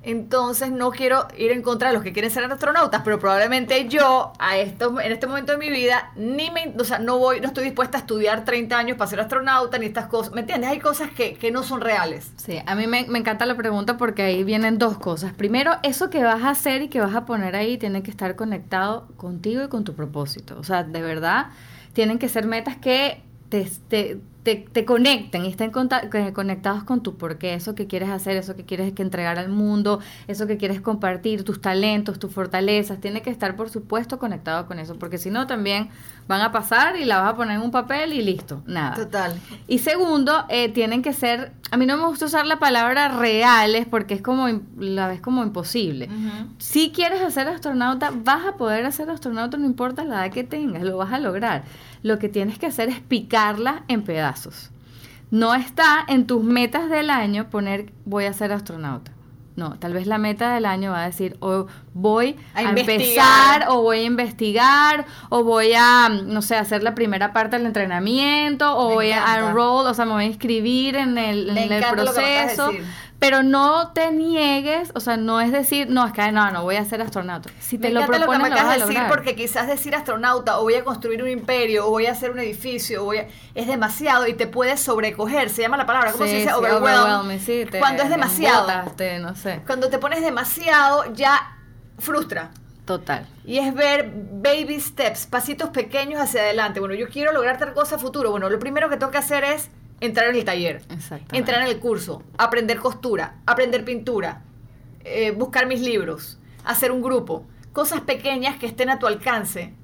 Entonces no quiero ir en contra de los que quieren ser astronautas, pero probablemente yo a esto, en este momento de mi vida ni me, o sea, no voy, no estoy dispuesta a estudiar 30 años para ser astronauta ni estas cosas, ¿me entiendes? Hay cosas que, que no son reales. Sí, a mí me, me encanta la pregunta porque ahí vienen dos cosas. Primero, eso que vas a hacer y que vas a poner ahí tiene que estar conectado contigo y con tu propósito. O sea, de verdad, tienen que ser metas que te, te, te, te conecten y estén conectados con tu porqué, eso que quieres hacer, eso que quieres que entregar al mundo, eso que quieres compartir, tus talentos, tus fortalezas, tiene que estar por supuesto conectado con eso, porque si no también van a pasar y la vas a poner en un papel y listo, nada. Total. Y segundo, eh, tienen que ser, a mí no me gusta usar la palabra reales porque es como, la ves como imposible. Si quieres hacer astronauta, vas a poder hacer astronauta, no importa la edad que tengas, lo vas a lograr. Lo que tienes que hacer es picarla en pedazos. No está en tus metas del año poner voy a ser astronauta. No, tal vez la meta del año va a decir, o voy A empezar, o voy a investigar, o voy a, no sé, hacer la primera parte del entrenamiento, o Me voy a enroll, o sea, me voy a inscribir en el, en el proceso. Pero no te niegues, o sea, no es decir, no, es que no, no voy a ser astronauta. Si te me lo encanta lo que propones, me lo, vas acabas a de decir lograr. porque quizás decir astronauta o voy a construir un imperio o voy a hacer un edificio o voy a- es demasiado y te puedes sobrecoger, se llama la palabra, ¿cómo Sí, se dice? sí, Overwhelm. sí, te Cuando es demasiado. no sé, Cuando te pones demasiado ya frustra. total. Y es ver baby steps, pasitos pequeños hacia adelante. Bueno, yo quiero lograr tal cosa a futuro. Bueno, lo primero que tengo que hacer es entrar en el taller, entrar en el curso, aprender costura, aprender pintura, eh, buscar mis libros, hacer un grupo, cosas pequeñas que estén a tu alcance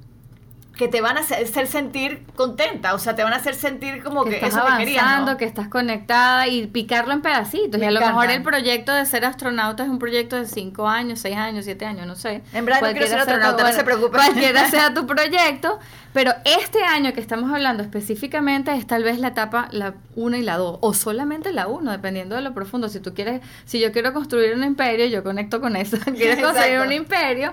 que te van a hacer, sentir contenta, o sea, te van a hacer sentir como que, estás avanzando, que, estás conectada y picarlo en pedacitos. y a lo mejor el proyecto de ser astronauta es un proyecto de 5 años, 6 años, 7 años, no sé. En verdad no quiero ser astronauta, no se. Cualquiera sea tu proyecto, pero este año que estamos hablando específicamente es tal vez la etapa la 1 y la 2, o solamente la 1, dependiendo de lo profundo. Si tú quieres, si yo quiero construir un imperio, yo conecto con eso. Quieres construir un imperio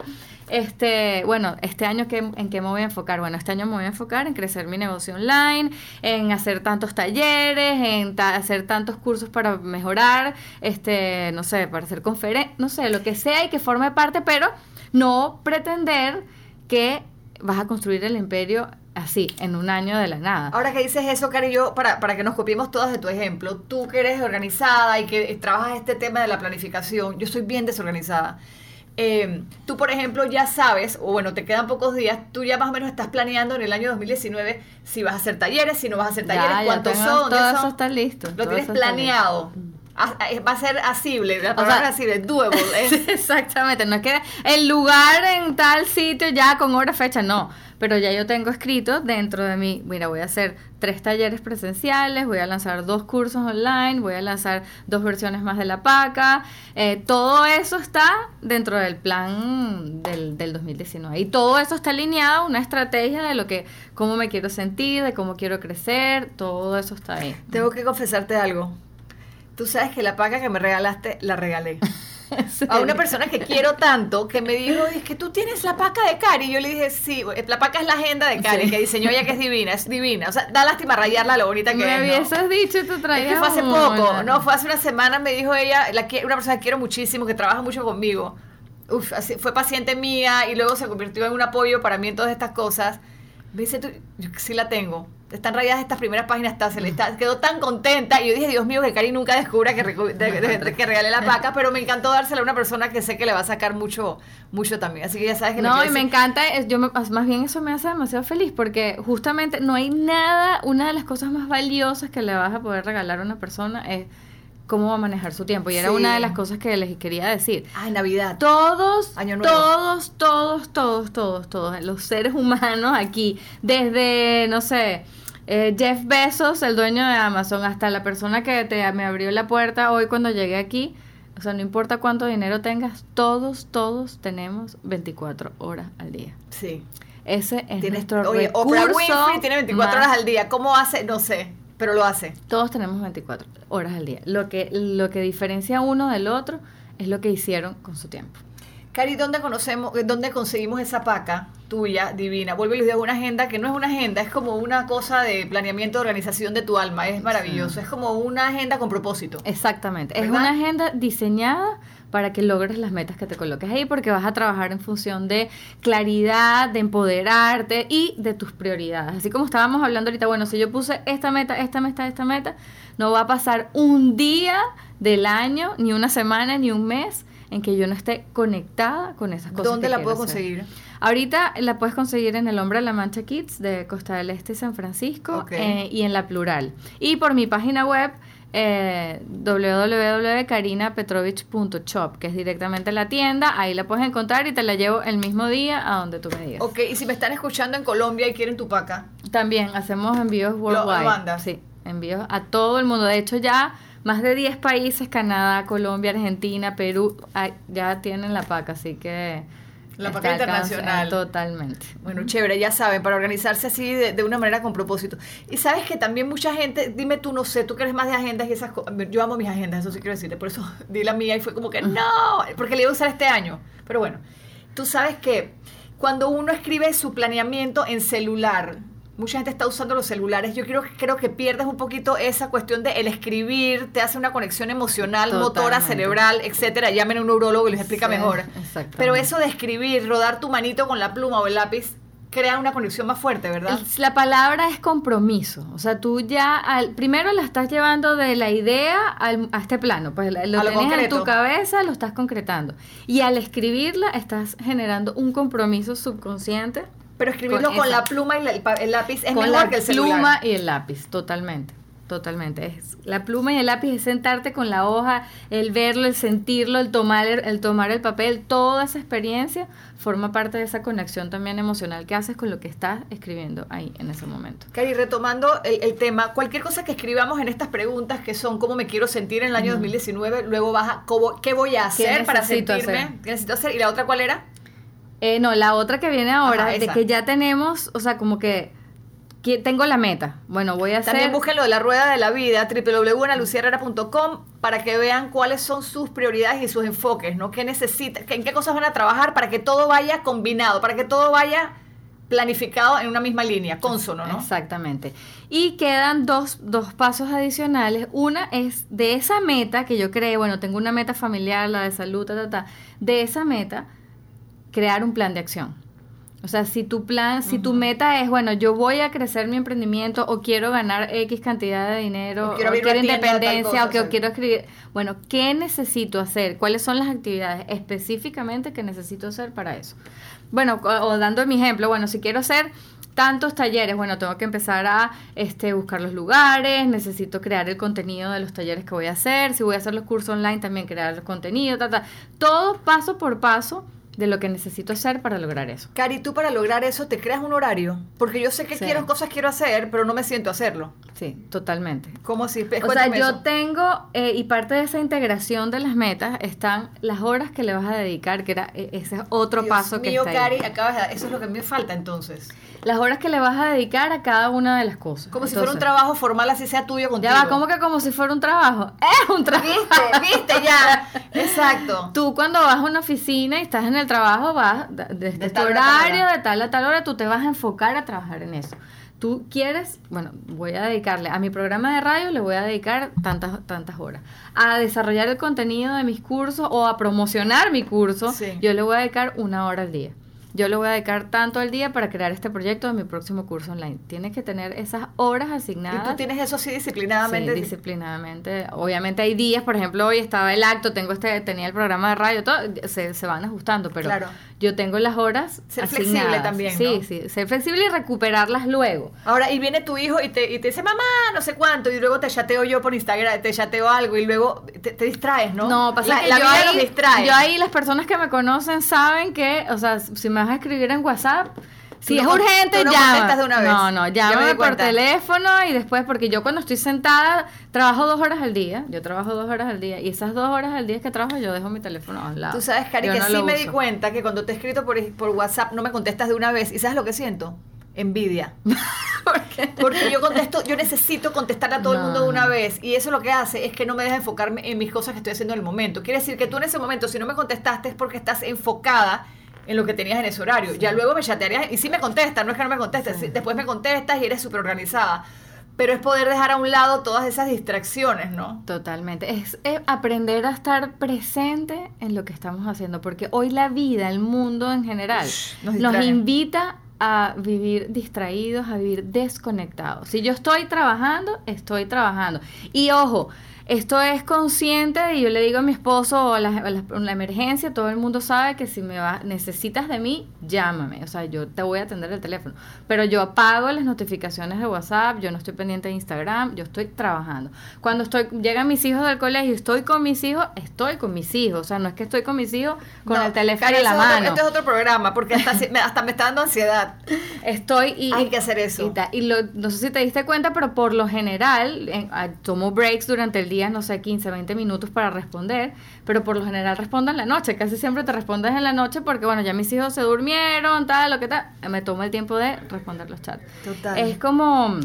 este, bueno, este año en qué me voy a enfocar? Bueno, este año me voy a enfocar en crecer mi negocio online, en hacer tantos talleres, en hacer tantos cursos para mejorar, este, no sé, para hacer conferencias, no sé, lo que sea y que forme parte, pero no pretender que vas a construir el imperio así, en un año de la nada. Ahora que dices eso, Cari, yo, para, para que nos copiemos todas de tu ejemplo, tú que eres organizada y que trabajas este tema de la planificación, yo soy bien desorganizada. Eh, tú, por ejemplo, ya sabes, o bueno, te quedan pocos días, tú ya más o menos estás planeando en el año 2019 si vas a hacer talleres, si no vas a hacer talleres, cuántos son. Todo eso está listo. Lo tienes planeado. Va a ser asible, la palabra asible, doable. Exactamente, no es que el lugar en tal sitio ya con hora, fecha, no pero ya yo tengo escrito dentro de mí, mira, voy a hacer tres talleres presenciales, voy a lanzar dos cursos online, voy a lanzar dos versiones más de la PACA, eh, todo eso está dentro del plan del, del 2019 y todo eso está alineado a una estrategia de lo que, cómo me quiero sentir, de cómo quiero crecer, todo eso está ahí. Tengo que confesarte algo. Tú sabes que la PACA que me regalaste, la regalé. a una persona que quiero tanto que me dijo, es que tú tienes la paca de Cari. Y yo le dije, sí, la paca es la agenda de Cari, que diseñó ella que es divina, es divina. O sea, da lástima rayarla lo bonita que me es. Me habías dicho, tú traías. Es que fue hace poco, no, fue hace una semana, me dijo ella, la, una persona que quiero muchísimo, que trabaja mucho conmigo. Uf, fue paciente mía y luego se convirtió en un apoyo para mí en todas estas cosas. Me dice, tú, yo sí la tengo están rayadas estas primeras páginas, está, se le está, quedó tan contenta. Y yo dije, Dios mío, que Cari nunca descubra que, que regalé la paca, pero me encantó dársela a una persona que sé que le va a sacar mucho, mucho también. Así que ya sabes que No, y me encanta, yo más bien eso me hace demasiado feliz, porque justamente no hay nada, una de las cosas más valiosas que le vas a poder regalar a una persona es cómo va a manejar su tiempo. Y era una de las cosas que les quería decir. Ah, Navidad. Todos, todos, todos, todos, todos, todos, los seres humanos aquí, desde, no sé, eh, Jeff Bezos, el dueño de Amazon, hasta la persona que te, me abrió la puerta hoy cuando llegué aquí, o sea, no importa cuánto dinero tengas, todos, todos tenemos 24 horas al día. Sí. Ese es nuestro oye, recurso Oprah Winfrey tiene 24 horas al día. ¿Cómo hace? No sé, pero lo hace. Todos tenemos 24 horas al día. Lo que, lo que diferencia uno del otro es lo que hicieron con su tiempo. Cari, ¿dónde conocemos, dónde conseguimos esa paca tuya divina? Vuelvo y digo, una agenda que no es una agenda, es como una cosa de planeamiento de organización de tu alma, es maravilloso, es como una agenda con propósito. Exactamente, es una agenda diseñada para que logres las metas que te coloques ahí, porque vas a trabajar en función de claridad, de empoderarte y de tus prioridades. Así como estábamos hablando ahorita, bueno, si yo puse esta meta, esta meta, esta meta, no va a pasar un día del año, ni una semana, ni un mes en que yo no esté conectada con esas cosas. ¿Dónde la puedo conseguir? Ahorita la puedes conseguir en el Hombre de la Mancha Kids de Costa del Este y San Francisco eh, y en la Plural. Y por mi página web eh, www.carinapetrovich.shop, que es directamente la tienda, ahí la puedes encontrar y te la llevo el mismo día a donde tú me digas. Ok, y si me están escuchando en Colombia y quieren tu paca. También hacemos envíos worldwide. sí, envíos a todo el mundo. De hecho ya más de 10 países, Canadá, Colombia, Argentina, Perú, ya tienen la PAC, así que... La PAC internacional. Totalmente. Bueno, chévere, ya saben, para organizarse así de, una manera con propósito. Y sabes que también mucha gente, dime tú, no sé, tú que eres más de agendas y esas cosas. Yo amo mis agendas, eso sí quiero decirte. Por eso di la mía y fue como que no, porque le iba a usar este año. Pero bueno, tú sabes que cuando uno escribe su planeamiento en celular, mucha gente está usando los celulares. Yo creo, creo que pierdes un poquito esa cuestión de el escribir, te hace una conexión emocional, motora, cerebral, etcétera. Llamen a un neurólogo y les explica mejor. Pero eso de escribir, rodar tu manito con la pluma o el lápiz, crea una conexión más fuerte, ¿verdad? La palabra es compromiso. O sea, tú ya al, primero la estás llevando de la idea a este plano. Pues lo, tienes en tu cabeza, lo estás concretando. Y al escribirla estás generando un compromiso subconsciente pero escribirlo con, la pluma y el lápiz es mejor que el celular. pluma y el lápiz, totalmente. totalmente. Es la pluma y el lápiz es sentarte con la hoja, el verlo, el sentirlo, el tomar el, tomar el papel, toda esa experiencia forma parte de esa conexión también emocional que haces con lo que estás escribiendo ahí en ese momento. Cari, retomando el, tema, cualquier cosa que escribamos en estas preguntas que son cómo me quiero sentir en el año 2019, luego baja cómo, qué voy a hacer para sentirme, qué necesito hacer y la otra cuál era? Eh, no, la otra que viene ahora, de que ya tenemos, o sea, como que tengo la meta. Bueno, voy a hacer... También busquen lo de la rueda de la vida, www.analuciarrera.com, para que vean cuáles son sus prioridades y sus enfoques, ¿no? ¿Qué necesitan? ¿En qué cosas van a trabajar para que todo vaya combinado, para que todo vaya planificado en una misma línea, consono, ¿no? Exactamente. Y quedan dos, dos pasos adicionales. Una es de esa meta que yo creé, bueno, tengo una meta familiar, la de salud, ta, ta, ta. De esa meta, crear un plan de acción. O sea, si tu plan, si tu meta es, bueno, yo voy a crecer mi emprendimiento o quiero ganar X cantidad de dinero, o quiero, independencia, o que quiero escribir, bueno, ¿qué necesito hacer? ¿Cuáles son las actividades específicamente que necesito hacer para eso? Bueno, o, dando mi ejemplo, bueno, si quiero hacer tantos talleres, bueno, tengo que empezar a este, buscar los lugares, necesito crear el contenido de los talleres que voy a hacer, si voy a hacer los cursos online, también crear el contenido, ta, todo paso por paso de lo que necesito hacer para lograr eso. Cari, tú para lograr eso te creas un horario, porque yo sé que quiero cosas quiero hacer, pero no me siento a hacerlo. Sí, totalmente. ¿Cómo así? O sea, yo tengo, eh, y parte de esa integración de las metas están las horas que le vas a dedicar, que era e, ese es otro paso que mío, Cari, acabas de, eso es lo que me falta entonces. Las horas que le vas a dedicar a cada una de las cosas. Como si fuera un trabajo formal, así sea tuyo contigo. Ya va, ¿cómo que como si fuera un trabajo? Es un trabajo. Viste, viste, ya. Exacto. Tú cuando vas a una oficina y estás en el trabajo, vas desde de tu horario, de tal a tal hora, tú te vas a enfocar a trabajar en eso. Tú quieres, bueno, voy a dedicarle a mi programa de radio, le voy a dedicar tantas, tantas horas. A desarrollar el contenido de mis cursos o a promocionar mi curso, yo le voy a dedicar una hora al día yo le voy a dedicar tanto al día para crear este proyecto de mi próximo curso online. Tienes que tener esas horas asignadas. ¿Y tú tienes eso así disciplinadamente? Sí, disciplinadamente. Obviamente hay días, por ejemplo, hoy estaba el acto, tengo este, tenía el programa de radio, todo, se, se van ajustando, pero yo tengo las horas Ser flexible también, Sí, sí, ser flexible y recuperarlas luego. Ahora, y viene tu hijo y te, y te dice, mamá, no sé cuánto, y luego te chateo yo por Instagram, te chateo algo, y luego te, distraes, ¿no? No, pasa que yo ahí, distrae. Yo ahí, las personas que me conocen saben que, o sea, si me vas a escribir en WhatsApp, si es urgente, no llama. De una vez. No, no, llámame por teléfono y después, porque yo cuando estoy sentada, trabajo dos horas al día. Yo trabajo dos horas al día. Y esas dos horas al día que trabajo, yo dejo mi teléfono al lado. Tú sabes, Cari, que sí me di cuenta que cuando te he escrito por, por WhatsApp no me contestas de una vez. ¿Y sabes lo que siento? Envidia. Porque yo contesto, yo necesito contestar a todo el mundo de una vez. Y eso lo que hace es que no me deja enfocarme en mis cosas que estoy haciendo en el momento. Quiere decir que tú en ese momento, si no me contestaste, es porque estás enfocada en lo que tenías en ese horario. Ya luego me chatearías y sí me contestas, no es que no me contestes, después me contestas y eres súper organizada. Pero es poder dejar a un lado todas esas distracciones, ¿no? Totalmente. Es, aprender a estar presente en lo que estamos haciendo, porque hoy la vida, el mundo en general, nos invita a vivir distraídos, a vivir desconectados. Si yo estoy trabajando, estoy trabajando. Y ojo, esto es consciente y yo le digo a mi esposo, la, la, emergencia, todo el mundo sabe que si me va, necesitas de mí, llámame. O sea, yo te voy a atender el teléfono. Pero yo apago las notificaciones de WhatsApp, yo no estoy pendiente de Instagram, yo estoy trabajando. Cuando estoy, llegan mis hijos del colegio, estoy con mis hijos, estoy con mis hijos. O sea, no es que estoy con mis hijos con el teléfono en la mano. este es otro programa, porque hasta, me, hasta me está dando ansiedad. Estoy y... Hay que hacer eso. Y, no sé si te diste cuenta, pero por lo general, ah, tomo breaks durante el día no sé, 15, 20 minutos para responder, pero por lo general respondo en la noche, casi siempre te respondes en la noche porque, bueno, ya mis hijos se durmieron, tal, lo que tal, me tomo el tiempo de responder los chats. Total. Es como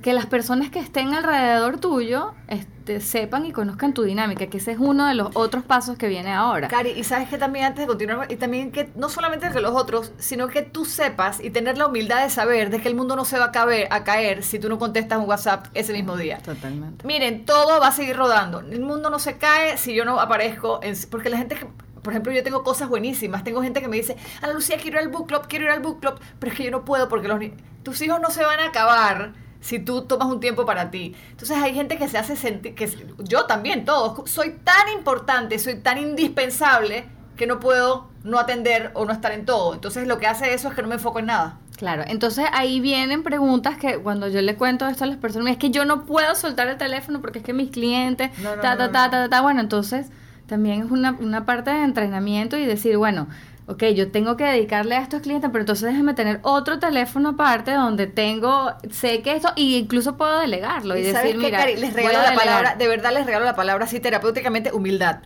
que las personas que estén alrededor tuyo este, sepan y conozcan tu dinámica, que ese es uno de los otros pasos que viene ahora. Cari, y sabes que también antes de continuar, y también que no solamente los otros, sino que tú sepas y tener la humildad de saber de que el mundo no se va a caer, a caer si tú no contestas un WhatsApp ese mismo día. Totalmente. Miren, todo va a seguir rodando. El mundo no se cae si yo no aparezco, en, porque la gente por ejemplo, yo tengo cosas buenísimas. Tengo gente que me dice, Ana Lucía, quiero ir al book club, quiero ir al book club, pero es que yo no puedo porque los tus hijos no se van a acabar si tú tomas un tiempo para ti. Entonces hay gente que se hace sentir, que yo también, todos, soy tan importante, soy tan indispensable que no puedo no atender o no estar en todo. Entonces lo que hace eso es que no me enfoco en nada. Claro, entonces ahí vienen preguntas que cuando yo le cuento esto a las personas, es que yo no puedo soltar el teléfono porque es que mis clientes, ta, ta, ta, ta, ta, bueno, entonces también es una, una parte de entrenamiento y decir, bueno, ok, yo tengo que dedicarle a estos clientes, pero entonces déjeme tener otro teléfono aparte donde tengo, sé que esto, y incluso puedo delegarlo y, decir, mira, les regalo la palabra, de verdad les regalo la palabra así terapéuticamente, humildad.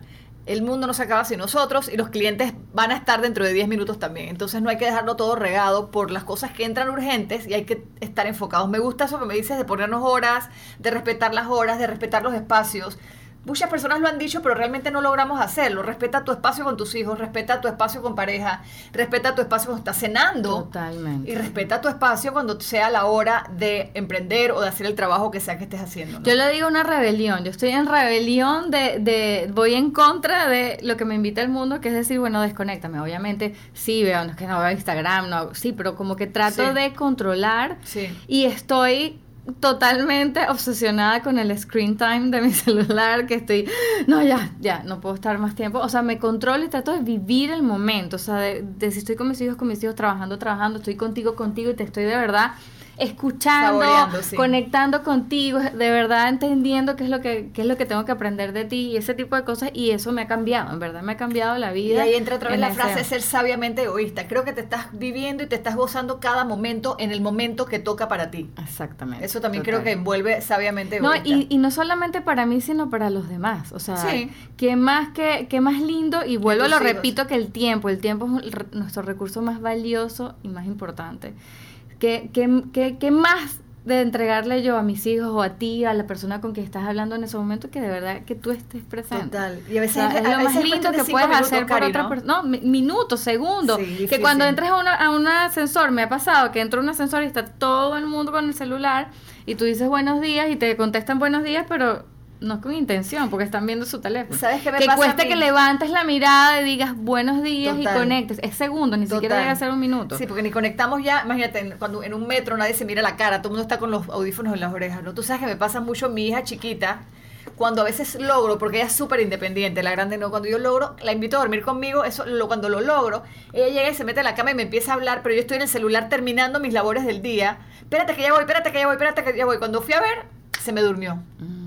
El mundo no se acaba sin nosotros y los clientes van a estar dentro de 10 minutos también. Entonces no hay que dejarlo todo regado por las cosas que entran urgentes y hay que estar enfocados. Me gusta eso que me dices de ponernos horas, de respetar las horas, de respetar los espacios Muchas personas lo han dicho, pero realmente no logramos hacerlo. Respeta tu espacio con tus hijos, respeta tu espacio con pareja, respeta tu espacio cuando estás cenando. Totalmente. Y respeta tu espacio cuando sea la hora de emprender o de hacer el trabajo que sea que estés haciendo. Yo le digo una rebelión. Yo estoy en rebelión de, de, voy en contra de lo que me invita el mundo, que es decir, bueno, desconéctame. Obviamente, sí veo, no es que no veo Instagram, no, sí, pero como que trato de controlar. Sí. Y estoy totalmente obsesionada con el screen time de mi celular, que estoy, no, ya, ya, no puedo estar más tiempo. O sea, me controlo y trato de vivir el momento. O sea, de, si estoy con mis hijos, con mis hijos, trabajando, trabajando, estoy contigo, contigo y te estoy de verdad escuchando, conectando contigo, de verdad entendiendo qué es lo que qué es lo que tengo que aprender de ti y ese tipo de cosas y eso me ha cambiado, en verdad me ha cambiado la vida. Y ahí entra otra vez la frase ser sabiamente egoísta. Creo que te estás viviendo y te estás gozando cada momento en el momento que toca para ti. Exactamente. Eso también creo que envuelve sabiamente egoísta. No, y, no solamente para mí, sino para los demás. O sea, qué más que qué más lindo y vuelvo lo repito que el tiempo, el tiempo es nuestro recurso más valioso y más importante. ¿Qué, qué, qué, más de entregarle yo a mis hijos o a ti, a la persona con quien estás hablando en ese momento, que de verdad que tú estés presente. Total. Y a veces es lo más lindo que puedes hacer por otra persona. No, minutos, segundos. que cuando entres a, una, a un ascensor, me ha pasado que entro a un ascensor y está todo el mundo con el celular y tú dices buenos días y te contestan buenos días, pero no con intención, porque están viendo su teléfono. ¿Sabes qué me que cueste que levantes la mirada y digas buenos días y conectes. Es segundo, ni siquiera debe ser un minuto. Sí, porque ni conectamos ya, imagínate, cuando en un metro nadie se mira la cara, todo el mundo está con los audífonos en las orejas, ¿no? Tú sabes que me pasa mucho mi hija chiquita, cuando a veces logro, porque ella es súper independiente, la grande no, cuando yo logro, la invito a dormir conmigo, eso lo, cuando lo logro, ella llega y se mete a la cama y me empieza a hablar, pero yo estoy en el celular terminando mis labores del día. Espérate que ya voy, espérate que ya voy, espérate que ya voy. Cuando fui a ver, se me durmió. Mm.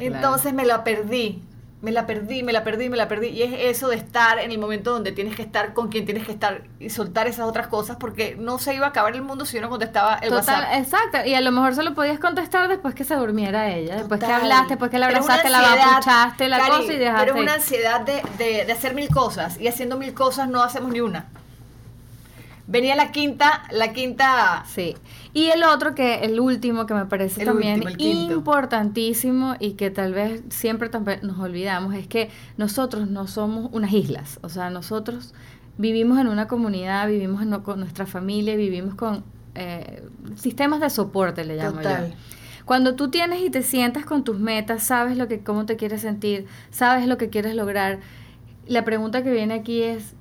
Entonces me la perdí, me la perdí, me la perdí, me la perdí. Y es eso de estar en el momento donde tienes que estar con quien tienes que estar y soltar esas otras cosas porque no se iba a acabar el mundo si yo no contestaba el WhatsApp. Exacto, y a lo mejor se lo podías contestar después que se durmiera ella, después que hablaste, después que la abrazaste, la apapuchaste, la cosa y dejaste. Pero una ansiedad de, de, de hacer mil cosas y haciendo mil cosas no hacemos ni una. Venía la quinta, la quinta. Sí. Y el otro que, el último que me parece también importantísimo y que tal vez siempre también nos olvidamos, es que nosotros no somos unas islas. O sea, nosotros vivimos en una comunidad, vivimos con nuestra familia, vivimos con eh, sistemas de soporte, le llamo yo. Cuando tú tienes y te sientas con tus metas, sabes lo que, cómo te quieres sentir, sabes lo que quieres lograr. La pregunta que viene aquí es,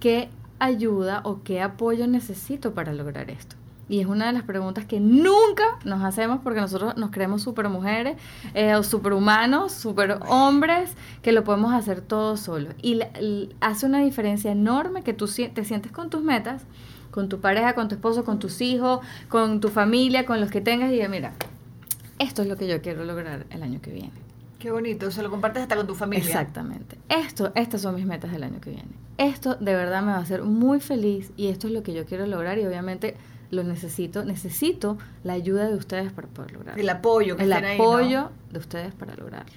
¿qué ayuda o qué apoyo necesito para lograr esto? Y es una de las preguntas que nunca nos hacemos porque nosotros nos creemos super mujeres, eh, o super humanos, super hombres, que lo podemos hacer todo solo. Y, hace una diferencia enorme que tú te sientes con tus metas, con tu pareja, con tu esposo, con tus hijos, con tu familia, con los que tengas y diga, mira, esto es lo que yo quiero lograr el año que viene. Qué bonito, se lo compartes hasta con tu familia. Exactamente. Esto, estas son mis metas del año que viene. Esto de verdad me va a hacer muy feliz y esto es lo que yo quiero lograr y obviamente lo necesito, necesito la ayuda de ustedes para poder lograrlo. El apoyo que El apoyo de ustedes para lograrlo.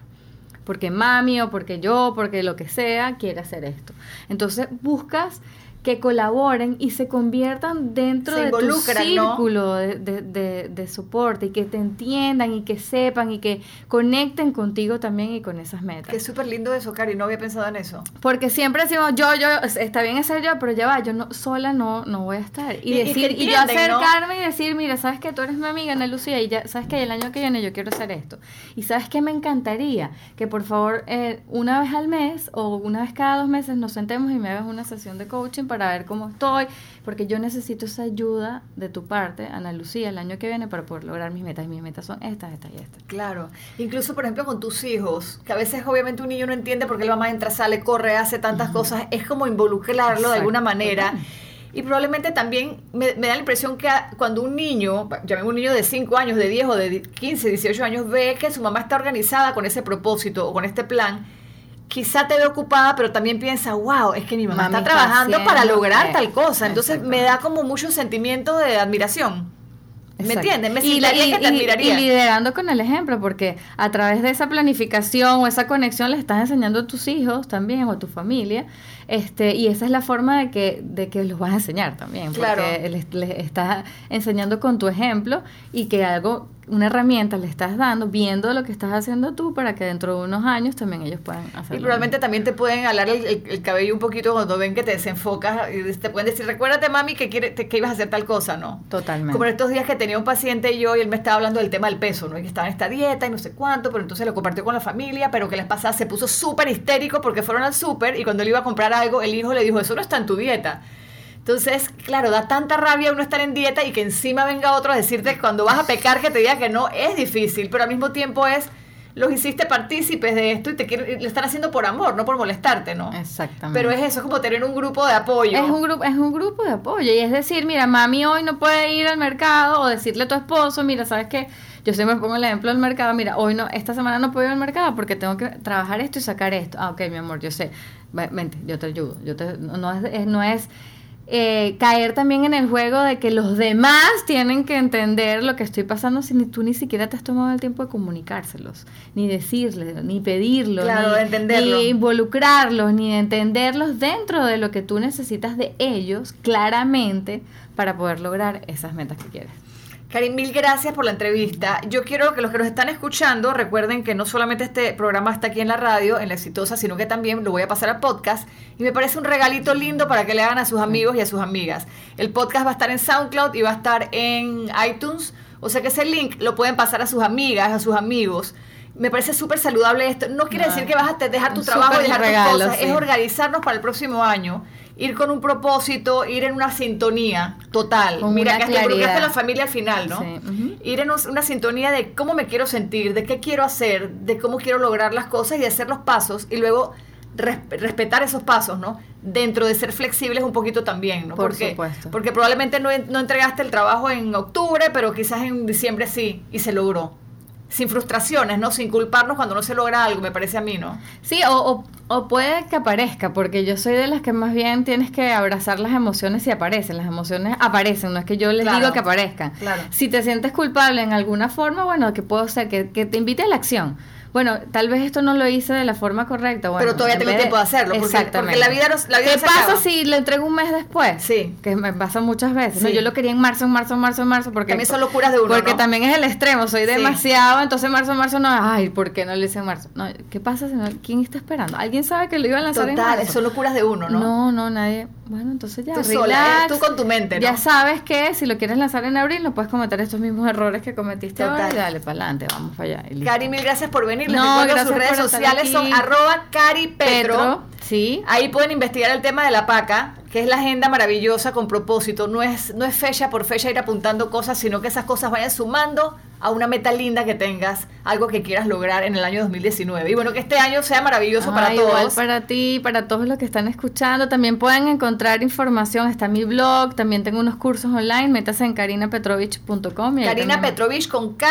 Porque mami o porque yo, porque lo que sea, quiere hacer esto. Entonces buscas que colaboren y se conviertan dentro de tu círculo de, soporte y que te entiendan y que sepan y que conecten contigo también y con esas metas. Qué súper lindo eso, Cari, no había pensado en eso. Porque siempre decimos, yo, yo, está bien ser yo, pero ya va, yo no, sola no, no voy a estar. Y, decir, y, yo acercarme y decir, mira, sabes que tú eres mi amiga Ana Lucía y ya sabes que el año que viene yo quiero hacer esto. Y sabes que me encantaría que por favor eh, una vez al mes o una vez cada dos meses nos sentemos y me hagas una sesión de coaching para para ver cómo estoy, porque yo necesito esa ayuda de tu parte, Ana Lucía, el año que viene para poder lograr mis metas. Y mis metas son estas, estas y estas. Claro. Incluso, por ejemplo, con tus hijos, que a veces obviamente un niño no entiende por qué la mamá entra, sale, corre, hace tantas cosas. Es como involucrarlo de alguna manera. Y probablemente también me, da la impresión que cuando un niño, llamemos un niño de 5 años, de 10 o de 15, 18 años, ve que su mamá está organizada con ese propósito o con este plan, quizá te ve ocupada, pero también piensa, wow, es que mi mamá está trabajando para lograr tal cosa. Entonces me da como mucho sentimiento de admiración. ¿Me entiendes? Me y, y, liderando con el ejemplo, porque a través de esa planificación o esa conexión le estás enseñando a tus hijos también o a tu familia, este, y esa es la forma de que, de que los vas a enseñar también, porque les, les estás enseñando con tu ejemplo y que algo una herramienta le estás dando, viendo lo que estás haciendo tú para que dentro de unos años también ellos puedan hacerlo. Y probablemente también te pueden alar el, cabello un poquito cuando ven que te desenfocas y te pueden decir, recuérdate mami que, quiere, que ibas a hacer tal cosa, ¿no? Totalmente. Como en estos días que tenía un paciente y yo y él me estaba hablando del tema del peso, ¿no? Y que estaba en esta dieta y no sé cuánto, pero entonces lo compartió con la familia, pero que les pasaba, se puso súper histérico porque fueron al súper y cuando él iba a comprar algo, el hijo le dijo, eso no está en tu dieta. Entonces, claro, da tanta rabia uno estar en dieta y que encima venga otro a decirte que cuando vas a pecar que te diga que no, es difícil, pero al mismo tiempo es los hiciste partícipes de esto y te quieren, lo están haciendo por amor, no por molestarte, ¿no? Exactamente. Pero es eso, es como tener un grupo de apoyo. Es un grupo, es un grupo de apoyo. Y es decir, mira, mami hoy no puede ir al mercado, o decirle a tu esposo, mira, ¿sabes qué? Yo siempre pongo el ejemplo del mercado, mira, hoy no, esta semana no puedo ir al mercado porque tengo que trabajar esto y sacar esto. Ah, ok, mi amor, yo sé. Vente, yo te ayudo. Yo te, no es, no es eh, caer también en el juego de que los demás tienen que entender lo que estoy pasando si ni tú ni siquiera te has tomado el tiempo de comunicárselos, ni decirles, ni pedirlo, ni, involucrarlos, ni entenderlos dentro de lo que tú necesitas de ellos claramente para poder lograr esas metas que quieres. Karim, mil gracias por la entrevista. Yo quiero que los que nos están escuchando recuerden que no solamente este programa está aquí en la radio, en la exitosa, sino que también lo voy a pasar al podcast. Y me parece un regalito lindo para que le hagan a sus amigos y a sus amigas. El podcast va a estar en SoundCloud y va a estar en iTunes. O sea que ese link lo pueden pasar a sus amigas, a sus amigos. Me parece súper saludable esto. No quiere decir que vas a dejar tu trabajo y dejar tus cosas. Es organizarnos para el próximo año ir con un propósito, ir en una sintonía total. Mira, que hasta la familia al final, ¿no? Ir en una sintonía de cómo me quiero sentir, de qué quiero hacer, de cómo quiero lograr las cosas y hacer los pasos y luego respetar esos pasos, ¿no? Dentro de ser flexibles un poquito también, ¿no? Por porque, supuesto. Porque probablemente no, no entregaste el trabajo en octubre, pero quizás en diciembre sí, y se logró sin frustraciones, ¿no? Sin culparnos cuando no se logra algo, me parece a mí, ¿no? Sí, o, o, puede que aparezca, porque yo soy de las que más bien tienes que abrazar las emociones si aparecen. Las emociones aparecen, no es que yo les digo que aparezcan. Claro. Si te sientes culpable en alguna forma, bueno, que puedo ser? Que, que te invite a la acción bueno, tal vez esto no lo hice de la forma correcta. Bueno, pero todavía tengo tiempo de hacerlo. Porque, Porque la vida, la vida ¿Qué pasa si lo entrego un mes después? Sí. Que me pasa muchas veces. ¿no? Yo lo quería en marzo, en marzo, en marzo, en marzo. Porque, también son locuras de uno. Porque también es el extremo. Soy demasiado. Entonces, marzo, marzo, no. Ay, ¿por qué no lo hice en marzo? No, ¿Qué pasa? Si ¿Quién está esperando? ¿Alguien sabe que lo iba a lanzar en marzo? son locuras de uno, ¿no? No, no, nadie. Bueno, entonces ya. Tú sola, tú con tu mente, ¿no? Ya sabes que si lo quieres lanzar en abril, no puedes cometer estos mismos errores que cometiste ahora. Y dale para adelante, vamos para allá. Cari, mil gracias por venir. Les no, gracias redes sociales son arroba Cari Petro. Sí. Ahí pueden investigar el tema de la paca, que es la agenda maravillosa con propósito. No es, no es fecha por fecha ir apuntando cosas, sino que esas cosas vayan sumando a una meta linda que tengas, algo que quieras lograr en el año 2019. Y bueno, que este año sea maravilloso para todos. para ti, para todos los que están escuchando. También pueden encontrar información, está mi blog, también tengo unos cursos online, métase en carinapetrovich.com. Karina Petrovich con K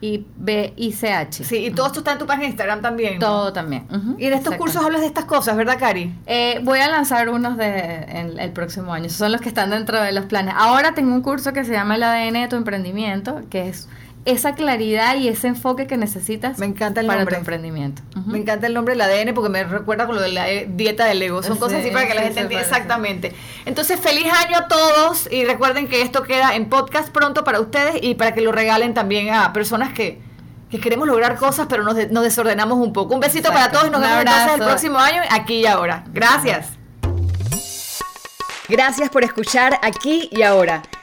y B I C H. Sí, y todo esto está en tu página de Instagram también. Todo también. Y en estos cursos hablas de estas cosas, ¿verdad, Cari? Eh, voy a lanzar unos de el próximo año. Esos son los que están dentro de los planes. Ahora tengo un curso que se llama el ADN de tu emprendimiento, que es esa claridad y ese enfoque que necesitas me encanta el para nombre. tu emprendimiento. Me encanta el nombre del ADN porque me recuerda con lo de la eh, dieta del ego. Son cosas así para que la gente entienda exactamente. Entonces, feliz año a todos y recuerden que esto queda en podcast pronto para ustedes y para que lo regalen también a personas que, queremos lograr cosas pero nos, desordenamos un poco. Un besito para todos y nos vemos entonces el próximo año aquí y ahora. Gracias. Gracias por escuchar aquí y ahora.